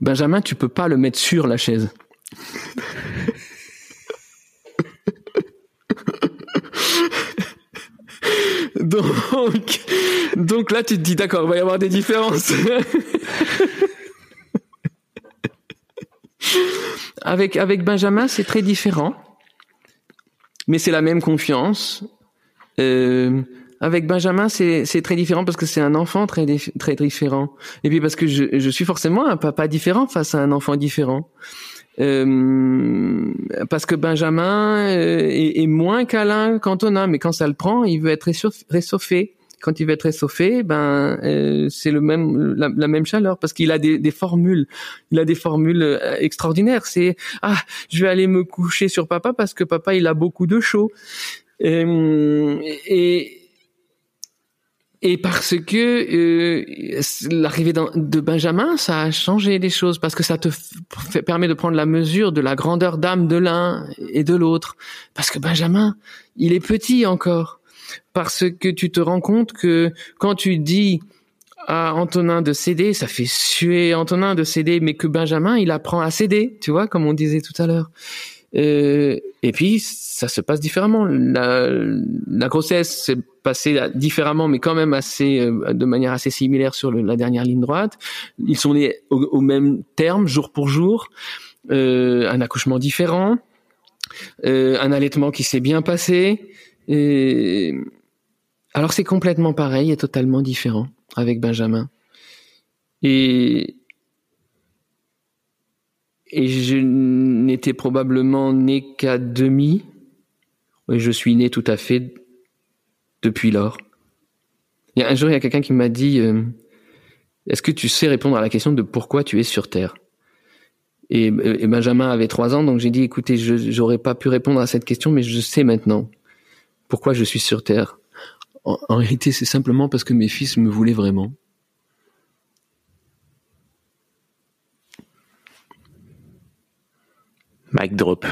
Benjamin, tu peux pas le mettre sur la chaise. donc, donc là, tu te dis, d'accord, il va y avoir des différences. avec, avec Benjamin, c'est très différent. Mais c'est la même confiance. Euh, avec Benjamin, c'est très différent parce que c'est un enfant très très différent. Et puis parce que je, je suis forcément un papa différent face à un enfant différent. Euh, parce que Benjamin euh, est, est, moins câlin qu'Antonin, mais quand ça le prend, il veut être réchauffé. Quand il veut être réchauffé, ben euh, c'est le même la, même chaleur parce qu'il a des, des, formules, il a des formules euh, extraordinaires. C'est ah, je vais aller me coucher sur papa parce que papa il a beaucoup de chaud. Euh, et, et parce que euh, l'arrivée de Benjamin, ça a changé les choses parce que ça te permet de prendre la mesure de la grandeur d'âme de l'un et de l'autre. Parce que Benjamin, il est petit encore. Parce que tu te rends compte que quand tu dis à Antonin de céder, ça fait suer Antonin de céder, mais que Benjamin, il apprend à céder, tu vois, comme on disait tout à l'heure. Euh, et puis ça se passe différemment. La, la grossesse s'est passée différemment, mais quand même assez euh, de manière assez similaire sur la dernière ligne droite. Ils sont nés au, au même terme, jour pour jour. Euh, un accouchement différent, euh, un allaitement qui s'est bien passé. Et... Alors c'est complètement pareil et totalement différent avec Benjamin. Et et je n'étais probablement né qu'à demi. Et je suis né tout à fait depuis lors. Il y a un jour, il y a quelqu'un qui m'a dit euh, Est-ce que tu sais répondre à la question de pourquoi tu es sur Terre? Et, et, Benjamin avait trois ans, donc j'ai dit Écoutez, je n'aurais pas pu répondre à cette question, mais je sais maintenant pourquoi je suis sur Terre. En, en réalité, c'est simplement parce que mes fils me voulaient vraiment. Mic drop.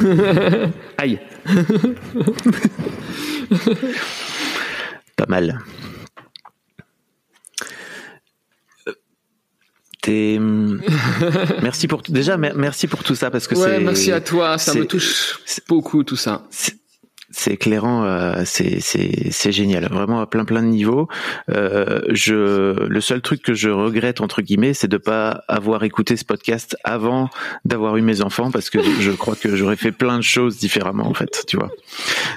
Aïe. Pas mal. T'es... merci pour déjà merci pour tout ça parce que ouais, c'est merci à toi ça me touche beaucoup tout ça c'est éclairant, euh, c'est c'est génial, vraiment à plein plein de niveaux. Euh, je le seul truc que je regrette entre guillemets, c'est de pas avoir écouté ce podcast avant d'avoir eu mes enfants, parce que je crois que j'aurais fait plein de choses différemment en fait, tu vois.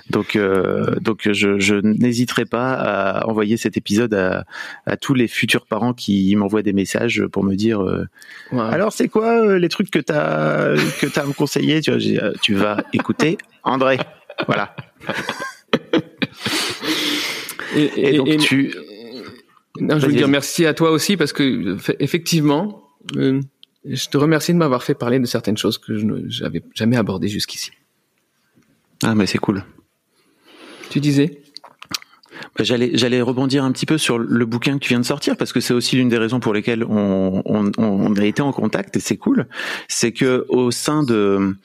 Donc euh, donc je, je n'hésiterai pas à envoyer cet épisode à, à tous les futurs parents qui m'envoient des messages pour me dire euh, alors c'est quoi euh, les trucs que t'as que t'as à me conseiller, tu vois, tu vas écouter André. Voilà. et, donc tu. Non, je veux dire merci à toi aussi parce que effectivement, euh, je te remercie de m'avoir fait parler de certaines choses que je n'avais jamais abordées jusqu'ici. Ah mais c'est cool. Tu disais? Bah, J'allais, j'allais rebondir un petit peu sur le bouquin que tu viens de sortir parce que c'est aussi l'une des raisons pour lesquelles on, on, on a été en contact et c'est cool. C'est que au sein de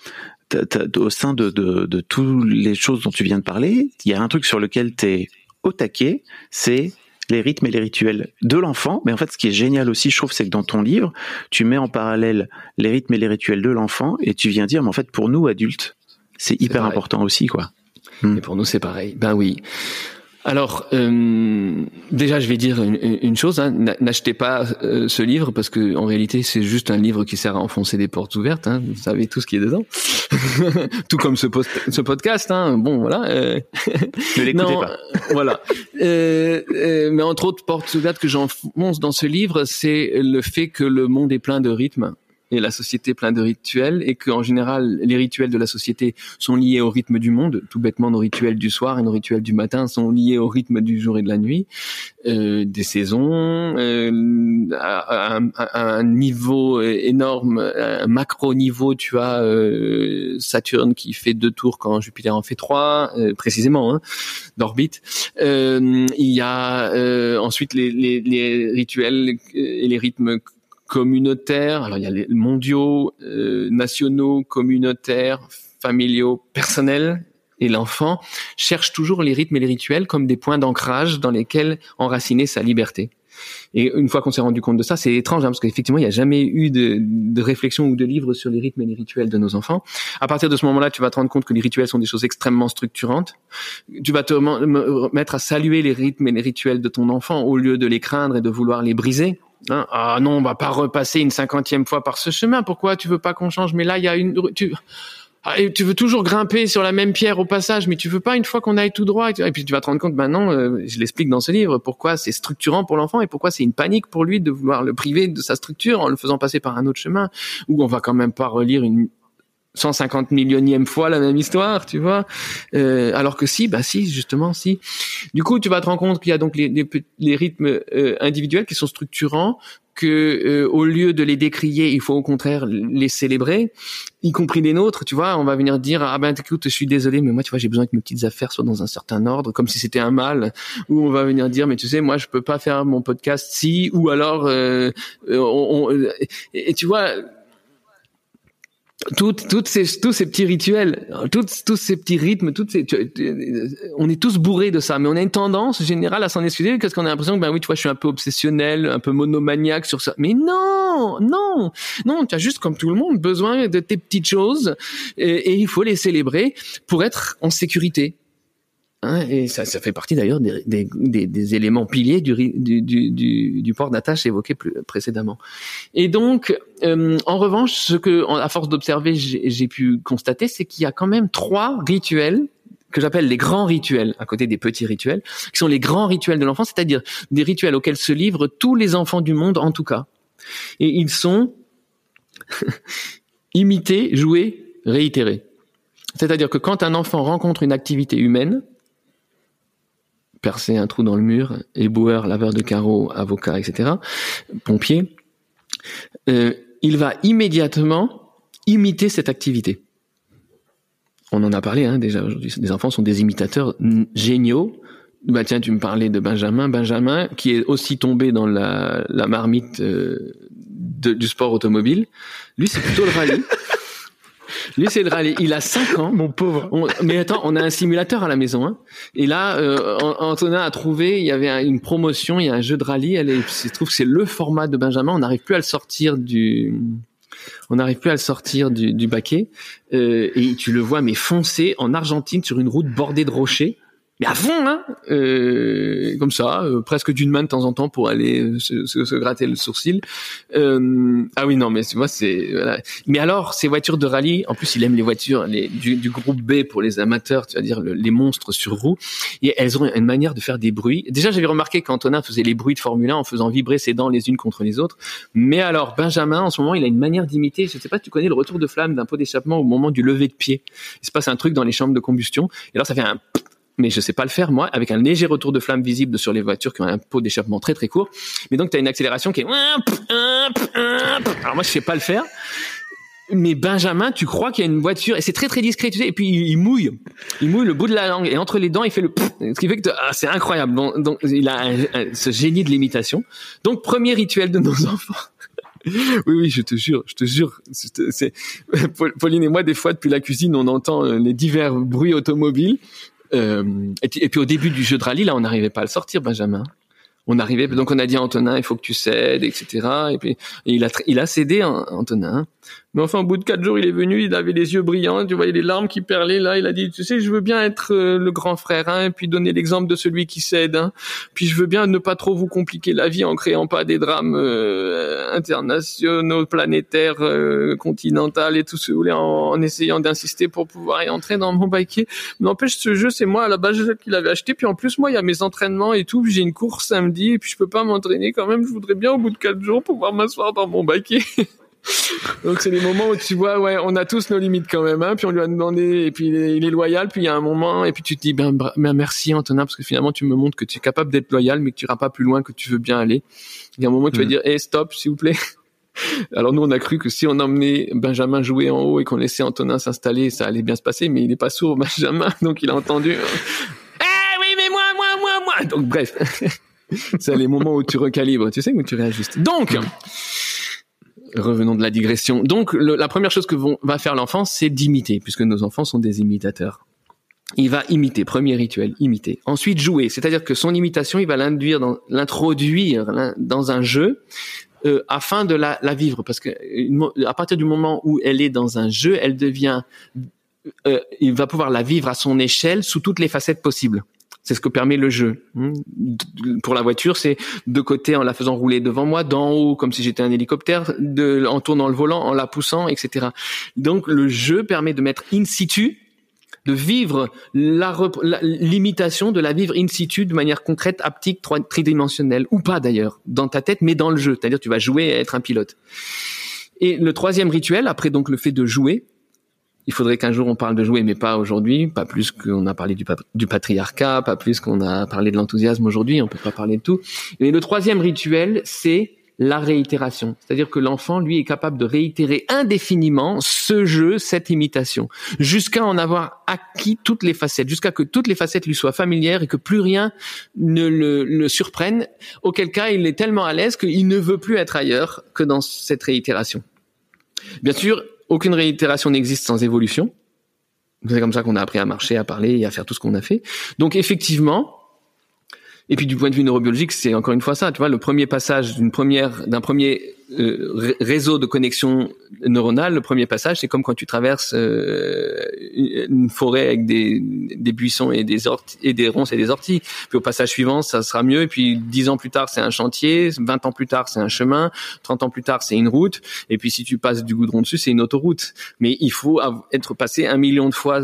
au sein de, de, de toutes les choses dont tu viens de parler, il y a un truc sur lequel tu es au taquet, c'est les rythmes et les rituels de l'enfant. Mais en fait, ce qui est génial aussi, je trouve, c'est que dans ton livre, tu mets en parallèle les rythmes et les rituels de l'enfant et tu viens dire, mais en fait, pour nous, adultes, c'est hyper important aussi, quoi. Et pour nous, c'est pareil. Ben oui. Alors, euh, déjà, je vais dire une, une chose hein, n'a- n'achetez pas euh, ce livre parce que en réalité, c'est juste un livre qui sert à enfoncer des portes ouvertes. Hein, vous savez tout ce qui est dedans, tout comme ce, post- ce podcast. Hein, bon, voilà. euh, Ne l'écoutez pas. euh, voilà. Euh, euh, mais entre autres portes ouvertes que j'enfonce dans ce livre, c'est le fait que le monde est plein de rythmes et la société plein de rituels et qu'en général les rituels de la société sont liés au rythme du monde. Tout bêtement, nos rituels du soir et nos rituels du matin sont liés au rythme du jour et de la nuit, euh, des saisons, euh, à, un- niveau énorme, un macro niveau. Tu as euh, Saturne qui fait deux tours quand Jupiter en fait trois, euh, précisément, hein, d'orbite. Euh, il y a euh, ensuite les, les, les rituels et les rythmes communautaires. Alors il y a les mondiaux, euh, nationaux, communautaires, familiaux, personnels. Et l'enfant cherche toujours les rythmes et les rituels comme des points d'ancrage dans lesquels enraciner sa liberté. Et une fois qu'on s'est rendu compte de ça, c'est étrange hein, parce qu'effectivement, il n'y a jamais eu de, de réflexion ou de livre sur les rythmes et les rituels de nos enfants. À partir de ce moment-là, tu vas te rendre compte que les rituels sont des choses extrêmement structurantes. Tu vas te me- me- mettre à saluer les rythmes et les rituels de ton enfant au lieu de les craindre et de vouloir les briser. Hein, ah non, on va pas repasser une cinquantième fois par ce chemin. Pourquoi tu veux pas qu'on change? Mais là, il y a une. Tu... Ah, tu veux toujours grimper sur la même pierre au passage, mais tu veux pas une fois qu'on aille tout droit. Et puis tu vas te rendre compte maintenant, euh, je l'explique dans ce livre, pourquoi c'est structurant pour l'enfant et pourquoi c'est une panique pour lui de vouloir le priver de sa structure en le faisant passer par un autre chemin, où on va quand même pas relire une 150 millionième fois la même histoire, tu vois. Euh, alors que si, bah si, justement, si. Du coup, tu vas te rendre compte qu'il y a donc les, les, les rythmes euh, individuels qui sont structurants, que euh, au lieu de les décrier, il faut au contraire les célébrer, y compris les nôtres. Tu vois, on va venir dire ah ben écoute, je suis désolé, mais moi tu vois j'ai besoin que mes petites affaires soient dans un certain ordre, comme si c'était un mal. Ou on va venir dire mais tu sais moi je peux pas faire mon podcast si, ou alors euh, euh, on, on- euh, et tu vois toutes, toutes ces, tous ces petits rituels, toutes, tous ces petits rythmes, toutes ces, tu- tu- on est tous bourrés de ça, mais on a une tendance générale à s'en excuser parce qu'on a l'impression que ben oui, tu vois, je suis un peu obsessionnel, un peu monomaniaque sur ça. Mais non, non, non, tu as juste comme tout le monde besoin de tes petites choses et, et il faut les célébrer pour être en sécurité. Hein, et ça, ça fait partie d'ailleurs des, des, des, éléments piliers du, du, du, du, port d'attache évoqué plus précédemment. Et donc, euh, en revanche, ce que, à force d'observer, j'ai pu constater, c'est qu'il y a quand même trois rituels que j'appelle les grands rituels, à côté des petits rituels, qui sont les grands rituels de l'enfant, c'est-à-dire des rituels auxquels se livrent tous les enfants du monde, en tout cas. Et ils sont imités, joués, réitérés. C'est-à-dire que quand un enfant rencontre une activité humaine, percer un trou dans le mur, éboueur, laveur de carreaux, avocat, etc., pompier, euh, il va immédiatement imiter cette activité. On en a parlé hein, déjà aujourd'hui. Les enfants sont des imitateurs géniaux. Bah tiens, tu me parlais de Benjamin. Benjamin, qui est aussi tombé dans la, marmite euh, du sport automobile. Lui, c'est plutôt le rallye. Lui, c'est le rallye. Il a 5 ans. Mon pauvre. On- mais attends, on a un simulateur à la maison. Hein. Et là, euh, An- Antonin a trouvé, il y avait un- une promotion, il y a un jeu de rallye. Elle est, il se trouve que c'est le format de Benjamin. On n'arrive plus à le sortir du, on n'arrive plus à le sortir du, du baquet. Euh, et tu le vois, mais foncer en Argentine sur une route bordée de rochers. Mais à fond, hein euh, Comme ça, euh, presque d'une main de temps en temps pour aller euh, se, se- se gratter le sourcil. Euh, ah oui, non, mais vois, c'est... Voilà. Mais alors, ces voitures de rallye, en plus, il aime les voitures les, du, du groupe B pour les amateurs, tu vas dire le- les monstres sur roues. Et elles ont une manière de faire des bruits. Déjà, j'avais remarqué qu'Antonin faisait les bruits de Formule 1 en faisant vibrer ses dents les unes contre les autres. Mais alors, Benjamin, en ce moment, il a une manière d'imiter. Je ne sais pas tu connais le retour de flamme d'un pot d'échappement au moment du lever de pied. Il se passe un truc dans les chambres de combustion. Et alors, ça fait un mais je sais pas le faire moi avec un léger retour de flamme visible sur les voitures qui ont un pot d'échappement très très court. Mais donc tu as une accélération qui est alors moi je sais pas le faire. Mais Benjamin tu crois qu'il y a une voiture? Et c'est très très discret tu sais. Et puis il, il mouille. Il mouille le bout de la langue. Et entre les dents il fait le ce qui fait que ah, c'est incroyable. Donc, il a ce génie de l'imitation. Donc premier rituel de nos enfants. Oui, oui, je te jure, je te jure. C'est, c'est- Paul- Pauline et moi, des fois, depuis la cuisine, on entend euh, les divers bruits automobiles. Euh, et, puis- au début du jeu de rallye, là, on n'arrivait pas à le sortir, Benjamin. On arrivait, donc on a dit à Antonin, il faut que tu cèdes, etc. Et puis il a, il a cédé, Antonin. Mais enfin, au bout de quatre jours, il est venu, il avait les yeux brillants, tu voyais les larmes qui perlaient là. Il a dit, tu sais, je veux bien être euh, le grand frère, hein, puis donner l'exemple de celui qui cède. Hein. Puis je veux bien ne pas trop vous compliquer la vie en créant pas des drames euh, internationaux, planétaires, euh, continentaux et tout ce que vous voulez, en, essayant d'insister pour pouvoir y entrer dans mon baquet. N'empêche, ce jeu, c'est moi à la base qu'il avait acheté. Puis en plus, moi, il y a mes entraînements et tout. J'ai une course samedi, et puis je peux pas m'entraîner quand même. Je voudrais bien au bout de quatre jours pouvoir m'asseoir dans mon baquet. Donc c'est les moments où tu vois, ouais, on a tous nos limites quand même, hein, puis on lui a demandé, et puis il est, il est loyal, puis il y a un moment, et puis tu te dis, ben, ben merci Antonin, parce que finalement tu me montres que tu es capable d'être loyal, mais que tu iras pas plus loin que tu veux bien aller. Il y a un moment où tu vas Mm. dire, hey, stop, s'il vous plaît. Alors nous on a cru que si on emmenait Benjamin jouer en haut et qu'on laissait Antonin s'installer, ça allait bien se passer, mais il est pas sourd Benjamin, donc il a entendu. Eh oui, mais moi, moi, moi, moi. Donc bref, c'est les moments où tu recalibres, tu sais, où tu réajustes. Donc. Revenons de la digression. Donc, la première chose que va faire l'enfant, c'est d'imiter, puisque nos enfants sont des imitateurs. Il va imiter, premier rituel, imiter. Ensuite, jouer, c'est-à-dire que son imitation, il va l'introduire l'in- dans un jeu euh, afin de la, vivre, parce que à partir du moment où elle est dans un jeu, elle devient, euh, il va pouvoir la vivre à son échelle sous toutes les facettes possibles. C'est ce que permet le jeu. Hmm. Pour la voiture, c'est de côté en la faisant rouler devant moi, d'en haut comme si j'étais un hélicoptère, de, en tournant le volant, en la poussant, etc. Donc le jeu permet de mettre in situ, de vivre l'imitation, de la vivre in situ de manière concrète, haptique, tridimensionnelle, ou pas d'ailleurs, dans ta tête, mais dans le jeu. C'est-à-dire tu vas jouer à être un pilote. Et le troisième rituel, après donc le fait de jouer, il faudrait qu'un jour on parle de jouer, mais pas aujourd'hui, pas plus qu'on a parlé du, pa- du patriarcat, pas plus qu'on a parlé de l'enthousiasme aujourd'hui, on peut pas parler de tout. Et le troisième rituel, c'est la réitération. C'est-à-dire que l'enfant, lui, est capable de réitérer indéfiniment ce jeu, cette imitation, jusqu'à en avoir acquis toutes les facettes, jusqu'à que toutes les facettes lui soient familières et que plus rien ne le, le surprenne, auquel cas il est tellement à l'aise qu'il ne veut plus être ailleurs que dans cette réitération. Bien sûr, aucune réitération n'existe sans évolution. C'est comme ça qu'on a appris à marcher, à parler et à faire tout ce qu'on a fait. Donc effectivement, et puis du point de vue neurobiologique, c'est encore une fois ça. Tu vois, le premier passage d'une première, d'un premier euh, ré- réseau de connexion neuronale, le premier passage, c'est comme quand tu traverses euh, une forêt avec des, des buissons et des orties, et des ronces et des orties. Puis au passage suivant, ça sera mieux. Et puis dix ans plus tard, c'est un chantier. 20 ans plus tard, c'est un chemin. 30 ans plus tard, c'est une route. Et puis si tu passes du goudron dessus, c'est une autoroute. Mais il faut être passé un million de fois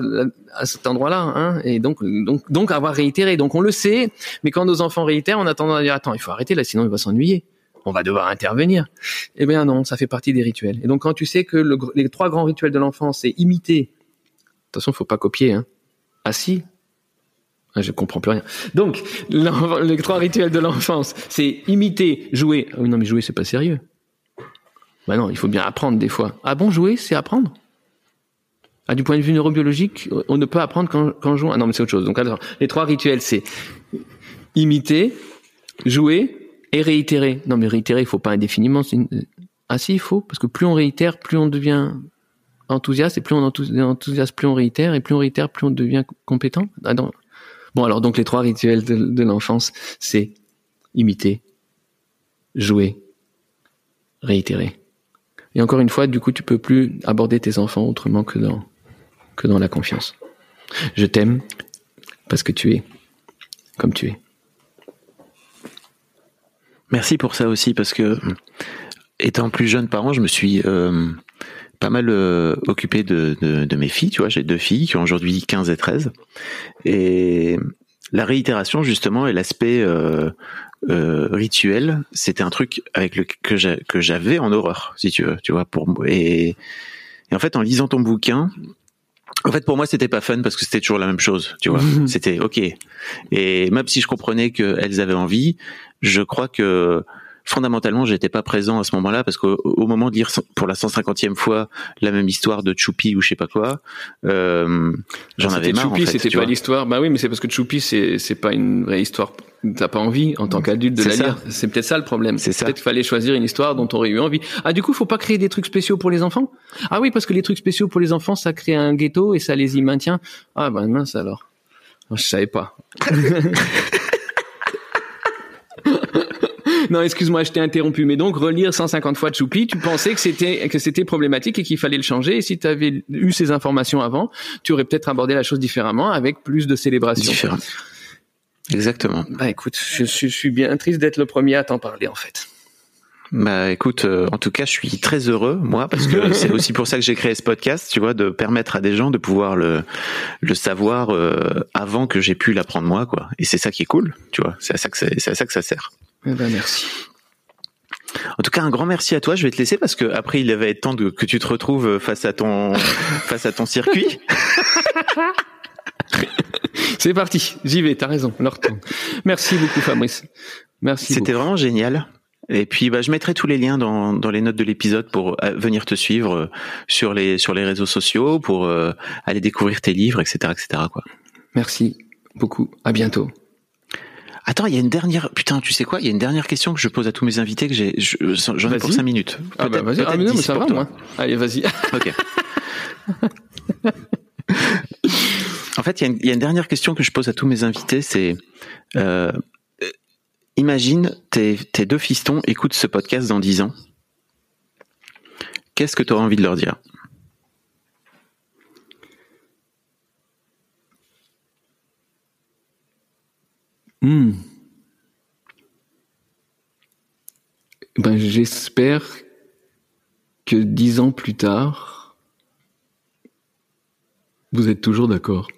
à cet endroit-là, hein, et donc, donc, donc avoir réitéré. Donc on le sait, mais quand nos enfants réitèrent, on a tendance à dire attends, il faut arrêter là, sinon il va s'ennuyer. On va devoir intervenir. Eh bien non, ça fait partie des rituels. Et donc quand tu sais que les trois grands rituels de l'enfance, c'est imiter. Attention, faut pas copier. Hein. Si. Ah, je comprends plus rien. Donc les trois rituels de l'enfance, c'est imiter, jouer. Ah oui, non mais jouer c'est pas sérieux. Bah non, il faut bien apprendre des fois. Ah bon, jouer, c'est apprendre? Ah, du point de vue neurobiologique, on ne peut apprendre qu'en jouant. Ah non, mais c'est autre chose. Donc, les trois rituels, c'est imiter, jouer et réitérer. Non, mais réitérer, il faut pas indéfiniment. Ah si, il faut, parce que plus on réitère, plus on devient enthousiaste, et plus on enthousi- enthousiaste, plus on réitère, et plus on réitère, plus on devient compétent. Ah non. Bon, alors donc les trois rituels de, de l'enfance, c'est imiter, jouer, réitérer. Et encore une fois, du coup, tu peux plus aborder tes enfants autrement que dans que dans la confiance. Je t'aime parce que tu es comme tu es. Merci pour ça aussi parce que étant plus jeune parent, je me suis euh, pas mal euh, occupé de, de, mes filles. Tu vois, j'ai deux filles qui ont aujourd'hui 15 et 13. Et la réitération justement et l'aspect euh, rituel, c'était un truc avec le que j'a- que j'avais en horreur, si tu veux. Tu vois, pour et, et en fait, en lisant ton bouquin. En fait, pour moi, c'était pas fun parce que c'était toujours la même chose, tu vois. C'était ok. Et même si je comprenais qu'elles avaient envie, je crois que fondamentalement, j'étais pas présent à ce moment-là parce qu'au au moment de lire pour la 150e fois la même histoire de Choupi ou je sais pas quoi, euh, j'en C'était avais marre. Choupi, en fait, c'était pas l'histoire. Bah oui, mais c'est parce que Choupi, c'est c'est pas une vraie histoire. T'as pas envie en tant qu'adulte de C'est la ça. lire. C'est peut-être ça le problème. C'est ça. Peut-être qu'il fallait choisir une histoire dont t'aurais eu envie. Ah du coup, faut pas créer des trucs spéciaux pour les enfants? Ah oui, parce que les trucs spéciaux pour les enfants, ça crée un ghetto et ça les y maintient. Ah ben mince alors. Je savais pas. non, excuse-moi, je t'ai interrompu. Mais donc, relire 150 fois Choupi, tu pensais que c'était que c'était problématique et qu'il fallait le changer. Et si tu avais eu ces informations avant, tu aurais peut-être abordé la chose différemment, avec plus de célébration. Différent. Exactement. Bah écoute, je, je suis bien triste d'être le premier à t'en parler en fait. Bah écoute, euh, en tout cas, je suis très heureux moi parce que c'est aussi pour ça que j'ai créé ce podcast, tu vois, de permettre à des gens de pouvoir le le savoir euh, avant que j'ai pu l'apprendre moi, quoi. Et c'est ça qui est cool, tu vois. C'est à ça que c'est à ça que ça sert. Eh ben merci. En tout cas, un grand merci à toi. Je vais te laisser parce que après, il va être temps de, que tu te retrouves face à ton face à ton circuit. C'est parti, j'y vais. T'as raison, leur tourne. Merci beaucoup, Fabrice. Merci. C'était vraiment génial. Et puis, bah, je mettrai tous les liens dans, dans les notes de l'épisode pour euh, venir te suivre euh, sur les sur les réseaux sociaux, pour euh, aller découvrir tes livres, etc., etc. Quoi. Merci beaucoup. À bientôt. Attends, il y a une dernière. Putain, tu sais quoi? Il y a une dernière question que je pose à tous mes invités que j'ai. je- J'en ai pour Vas-y. cinq minutes. Ah bah vas-y. Ah mais non, mais ça va toi. moi. Allez, vas-y. Ok. en fait, il y, a une- il y a une dernière question que je pose à tous mes invités, c'est euh, imagine tes, deux fistons écoutent ce podcast dans 10 ans. Qu'est-ce que tu auras envie de leur dire? Hmm. Ben, j'espère que dix ans plus tard, vous êtes toujours d'accord.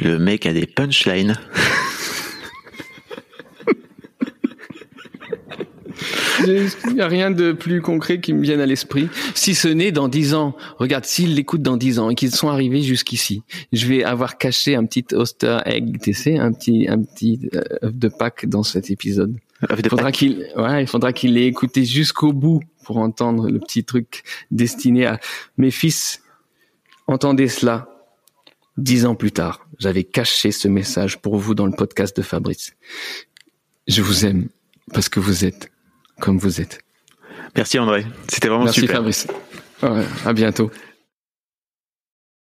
Le mec a des punchlines. Il n'y a rien de plus concret qui me vienne à l'esprit. Si ce n'est dans dix ans, regarde, s'ils l'écoutent dans dix ans et qu'ils sont arrivés jusqu'ici, je vais avoir caché un petit Oster Egg, tu sais, un petit, un petit euh, œuf de Pâques dans cet épisode. Il faudra qu'il, ouais, il faudra qu'il l'ait écouté jusqu'au bout pour entendre le petit truc destiné à mes fils. Entendez cela. Dix ans plus tard, j'avais caché ce message pour vous dans le podcast de Fabrice. Je vous aime parce que vous êtes comme vous êtes. Merci André, c'était vraiment Merci super. Fabrice. Ouais, à bientôt.